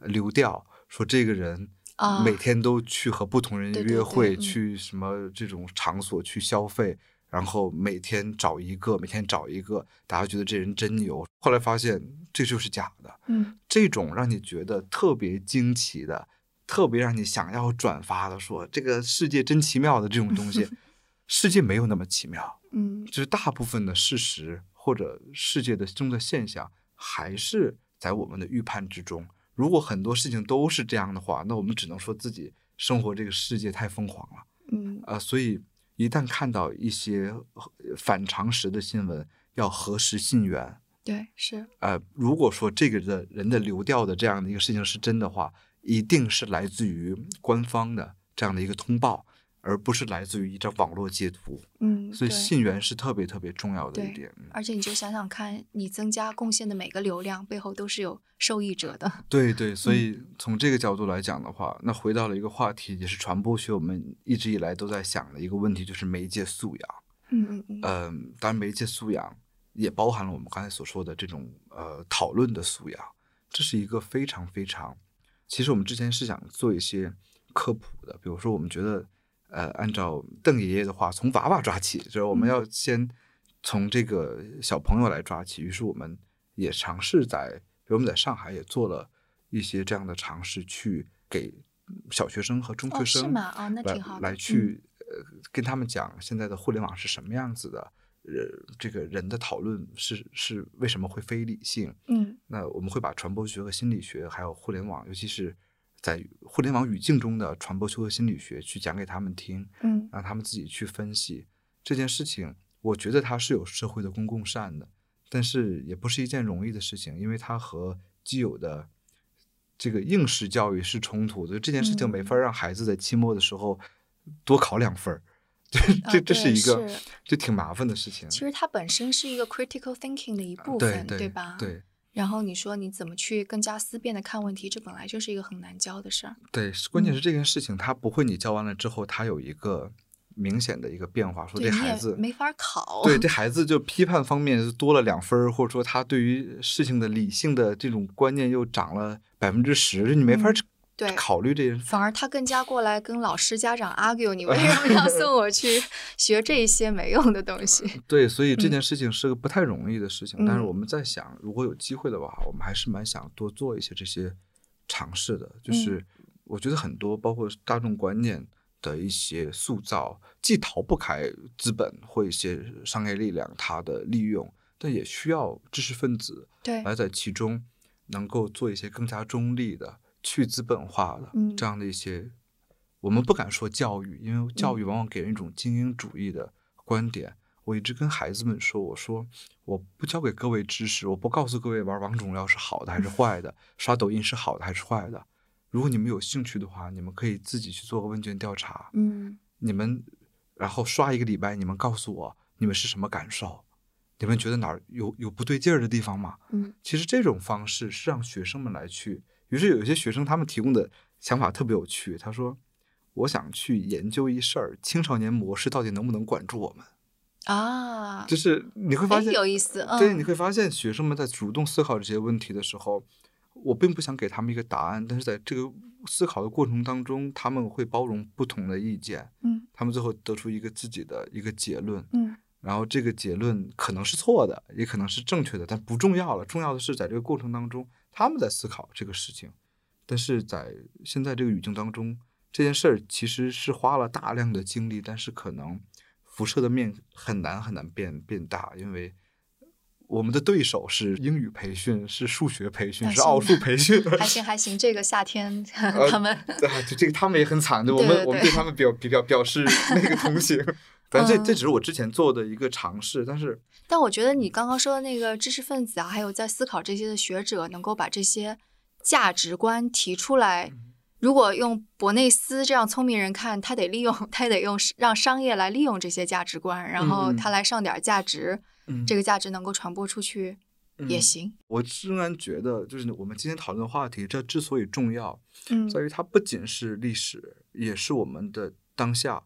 流调，说这个人啊每天都去和不同人约会，去什么这种场所去消费，然后每天找一个，每天找一个，大家觉得这人真牛。后来发现这就是假的，嗯这种让你觉得特别惊奇的、特别让你想要转发的说，这个世界真奇妙的这种东西，世界没有那么奇妙。嗯就是大部分的事实或者世界的中的现象，还是在我们的预判之中。如果很多事情都是这样的话，那我们只能说自己生活这个世界太疯狂了嗯啊、所以一旦看到一些呃反常识的新闻，要核实信源。对是呃，如果说这个的人的流调的这样的一个事情是真的话，一定是来自于官方的这样的一个通报，而不是来自于一张网络截图。嗯所以信源是特别特别重要的一点。嗯而且你就想想看，你增加贡献的每个流量背后都是有受益者的。对对，所嗯以从这个角度来讲的话，那回到了一个话题，也是传播学我们一直以来都在想的一个问题，就是媒介素养。嗯嗯嗯嗯、当然媒介素养也包含了我们刚才所说的这种呃讨论的素养，这是一个非常非常，其实我们之前是想做一些科普的，比如说我们觉得呃，按照邓爷爷的话，从娃娃抓起，就是我们嗯要先从这个小朋友来抓起。于是我们也尝试在，比如我们在上海也做了一些这样的尝试，去给小学生和中学哦是生吗哦那来挺好来去、呃跟他们讲现在的互联网是什么样子的。呃，这个人的讨论是是为什么会非理性？嗯那我们会把传播学和心理学，还有互联网，尤其是在互联网语境中的传播学和心理学，去讲给他们听，嗯让他们自己去分析这件事情。我觉得它是有社会的公共善的，但是也不是一件容易的事情，因为它和既有的这个应试教育是冲突的。这件事情没法嗯让孩子在期末的时候多考两分儿，这啊这这是一个是就挺麻烦的事情。其实它本身是一个 critical thinking 的一部分，对对吧？。对然后你说你怎么去更加思辨的看问题，这本来就是一个很难教的事儿。对，关键嗯是这件事情，它不会你教完了之后，它有一个明显的一个变化，说这孩子没法考。对这 孩子就批判方面多了两分儿，或者说他对于事情的理性的这种观念又涨了百分之十，你没法嗯对考虑这件事。反而他更加过来跟老师、家长 argue，你为什么要 送我去学这些没用的东西？对，所以这嗯件事情是个不太容易的事情。但是嗯我们在想，如果有机会的话，我们还是蛮想多做一些这些尝试的。嗯就是我觉得很多包括大众观念的一些塑造，既逃不开资本或一些商业力量它的利用，但也需要知识分子对，来在其中能够做一些更加中立的、去资本化的嗯这样的一些。我们不敢说教育，因为教育嗯往往给人一种精英主义的观点。我一直跟孩子们说，我说我不教给各位知识，我不告诉各位玩王者荣耀是好的还是坏的，刷抖音是好的还是坏的。如果你们有兴趣的话，你们可以自己去做个问卷调查，嗯你们然后刷一个礼拜，你们告诉我你们是什么感受，你们觉得哪儿有有不对劲儿的地方吗？嗯其实这种方式是让学生们来去，于是有一些学生他们提供的想法特别有趣。他说：“我想去研究一事儿，青少年模式到底能不能管住我们？”啊，就是你会发哎现，有意思，嗯，对，你会发现学生们在主动思考这些问题的时候，我并不想给他们一个答案，但是在这个思考的过程当中，他们会包容不同的意见，嗯他们最后得出一个自己的一个结论。嗯然后这个结论可能是错的，也可能是正确的，但不重要了。重要的是在这个过程当中，他们在思考这个事情。但是在现在这个语境当中，这件事儿其实是花了大量的精力，但是可能辐射的面很难很难变变大，因为我们的对手是英语培训，是数学培训，是奥数培训。还行还行，这个夏天 他们，对这个他们也很惨的。我们我们对他们表表表示那个同情。反正这这只是我之前做的一个尝试，但是但我觉得你刚刚说的那个知识分子啊，还有在思考这些的学者，能够把这些。价值观提出来，如果用伯内斯这样聪明人看，他得利用，他得用让商业来利用这些价值观，然后他来上点价值，这个价值能够传播出去也行。我仍然觉得，就是我们今天讨论的话题，这之所以重要，嗯，在于它不仅是历史，也是我们的当下，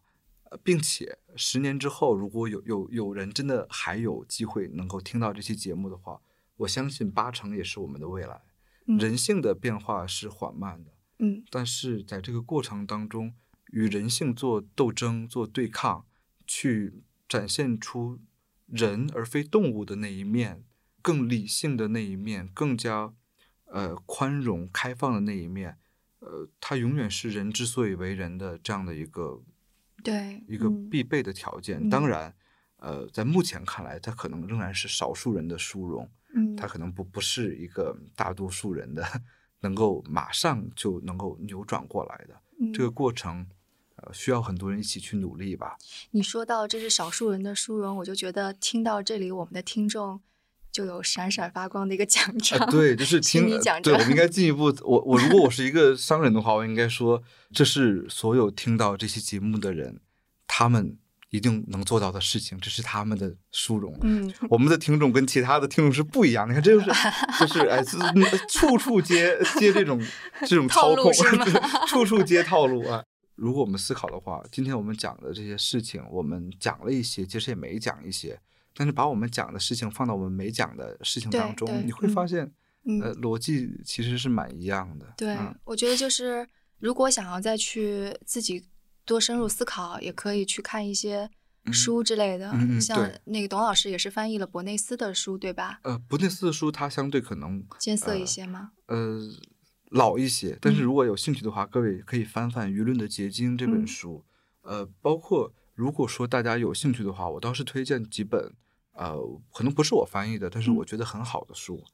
并且十年之后，如果有有有人真的还有机会能够听到这期节目的话，我相信八成也是我们的未来。人性的变化是缓慢的，嗯，但是在这个过程当中，与人性做斗争、做对抗，去展现出人而非动物的那一面，更理性的那一面，更加呃宽容、开放的那一面，呃，它永远是人之所以为人的这样的一个对一个必备的条件。当然，呃，在目前看来，它可能仍然是少数人的殊荣。嗯，它可能不不是一个大多数人的能够马上就能够扭转过来的这个过程，呃，需要很多人一起去努力吧。你说到这是少数人的殊荣，我就觉得听到这里，我们的听众就有闪闪发光的一个奖章。对，就是听你讲。对，我们应该进一步，我我如果我是一个商人的话，我应该说，这是所有听到这期节目的人，他们。一定能做到的事情，这是他们的殊荣。嗯，我们的听众跟其他的听众是不一样。你看，这 就是就是哎，处处接接这种 这种操控，处处接套路啊。如果我们思考的话，今天我们讲的这些事情，我们讲了一些，其实也没讲一些。但是把我们讲的事情放到我们没讲的事情当中，你会发现，呃，逻辑其实是蛮一样的。对，我觉得就是如果想要再去自己。多深入思考，也可以去看一些书之类的，像那个董老师也是翻译了伯内斯的书，对吧？呃，伯内斯的书它相对可能艰涩一些吗？呃，老一些。但是如果有兴趣的话，各位可以翻翻《舆论的结晶》这本书。呃，包括如果说大家有兴趣的话，我倒是推荐几本，呃，可能不是我翻译的，但是我觉得很好的书。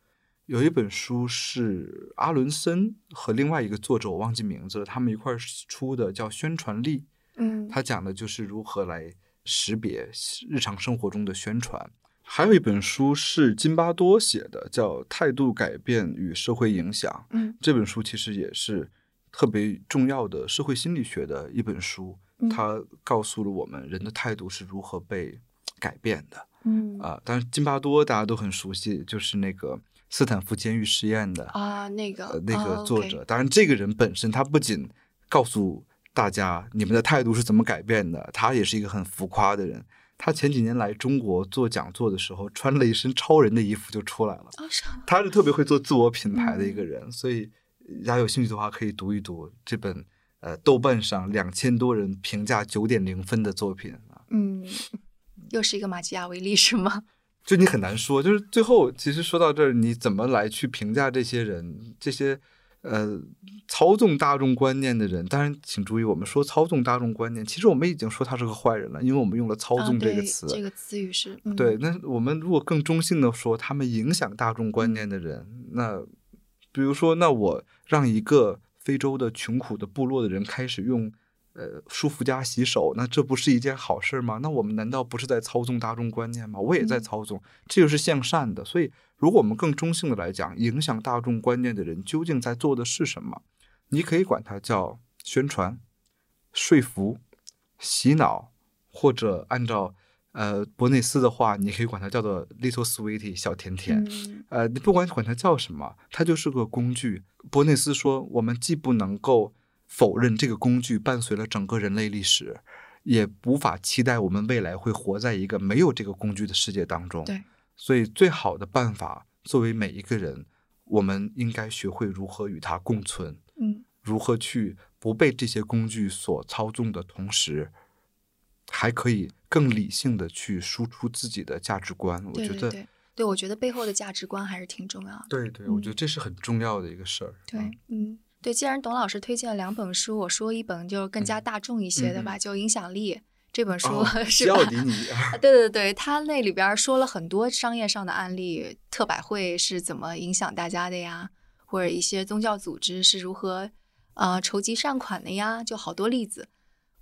有一本书是阿伦森和另外一个作者，我忘记名字了，他们一块儿出的，叫《宣传力》。嗯，他讲的就是如何来识别日常生活中的宣传。还有一本书是津巴多写的，叫《态度改变与社会影响》。嗯，这本书其实也是特别重要的社会心理学的一本书。它告诉了我们人的态度是如何被改变的。嗯啊，当然津巴多大家都很熟悉，就是那个。斯坦福监狱实验的啊，那个那个作者，当然这个人本身他不仅告诉大家你们的态度是怎么改变的，他也是一个很浮夸的人。他前几年来中国做讲座的时候，穿了一身超人的衣服就出来了。他是特别会做自我品牌的一个人，所以大家有兴趣的话可以读一读这本呃豆瓣上两千多人评价九点零分的作品啊。嗯，又是一个马基雅维利 是吗？就你很难说，就是最后其实说到这儿，你怎么来去评价这些人，这些呃操纵大众观念的人？当然，请注意，我们说操纵大众观念，其实我们已经说他是个坏人了，因为我们用了“操纵”这个词。这个词语是对。那我们如果更中性的说，他们影响大众观念的人，那比如说，那我让一个非洲的穷苦的部落的人开始用。呃，舒肤佳洗手，那这不是一件好事吗？那我们难道不是在操纵大众观念吗？我也在操纵，这就是向善的。所以，如果我们更中性的来讲，影响大众观念的人究竟在做的是什么？你可以管它叫宣传、说服、洗脑，或者按照呃伯内斯的话，你可以管它叫做 little sweetie 小甜甜。呃，你不管管它叫什么，它就是个工具。伯内斯说，我们既不能够。否认这个工具伴随了整个人类历史，也无法期待我们未来会活在一个没有这个工具的世界当中。对，所以最好的办法，作为每一个人，我们应该学会如何与它共存。嗯，如何去不被这些工具所操纵的同时，还可以更理性的去输出自己的价值观。我觉得，对，我觉得背后的价值观还是挺重要的。对对，我觉得这是很重要的一个事儿。对，嗯，对。既然董老师推荐了两本书，我说一本就更加大众一些的吧，就《影响力》这本书 是吧？迪尼。对对对，他那里边说了很多商业上的案例，特百惠是怎么影响大家的呀？或者一些宗教组织是如何呃筹集善款的呀？就好多例子，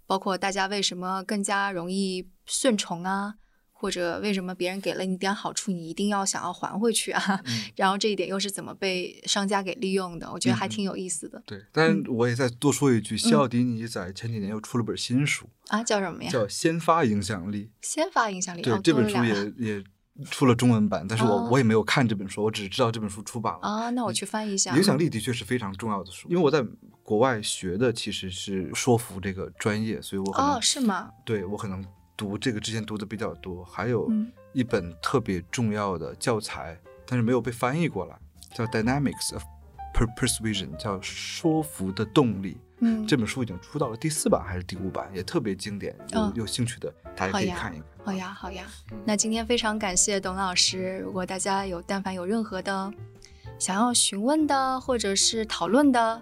包括大家为什么更加容易顺从啊？或者为什么别人给了你点好处，你一定要想要还回去啊？然后这一点又是怎么被商家给利用的？我觉得还挺有意思的。对，但我也再多说一句，西奥迪尼在前几年又出了本新书啊，叫什么呀？叫《先发影响力》。先发影响力。对，这本书也也出了中文版，但是我我也没有看这本书，我只知道这本书出版了啊。那我去翻译一下。影响力的确是非常重要的书，因为我在国外学的其实是说服这个专业，所以我哦是吗？对我可能读这个之前读的比较多，还有。一本特别重要的教材，但是没有被翻译过来，叫《Dynamics of Persuasion》，叫说服的动力。嗯，这本书已经出到了第四版还是第五版，也特别经典。有有兴趣的大家可以看一看。好呀，好呀。那今天非常感谢董老师。如果大家有但凡有任何的想要询问的或者是讨论的，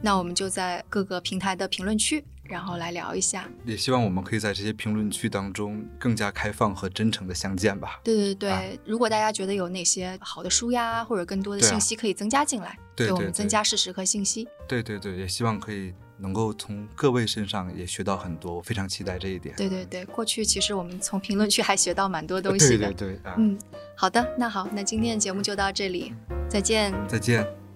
那我们就在各个平台的评论区。然后来聊一下，也希望我们可以在这些评论区当中更加开放和真诚的相见吧。对对对，如果大家觉得有哪些好的书呀，或者更多的信息可以增加进来，对我们增加事实和信息。对对对，也希望可以能够从各位身上也学到很多，我非常期待这一点。对对对，过去其实我们从评论区还学到蛮多东西的。对对对，嗯，好的，那好，那今天的节目就到这里，再见。再见。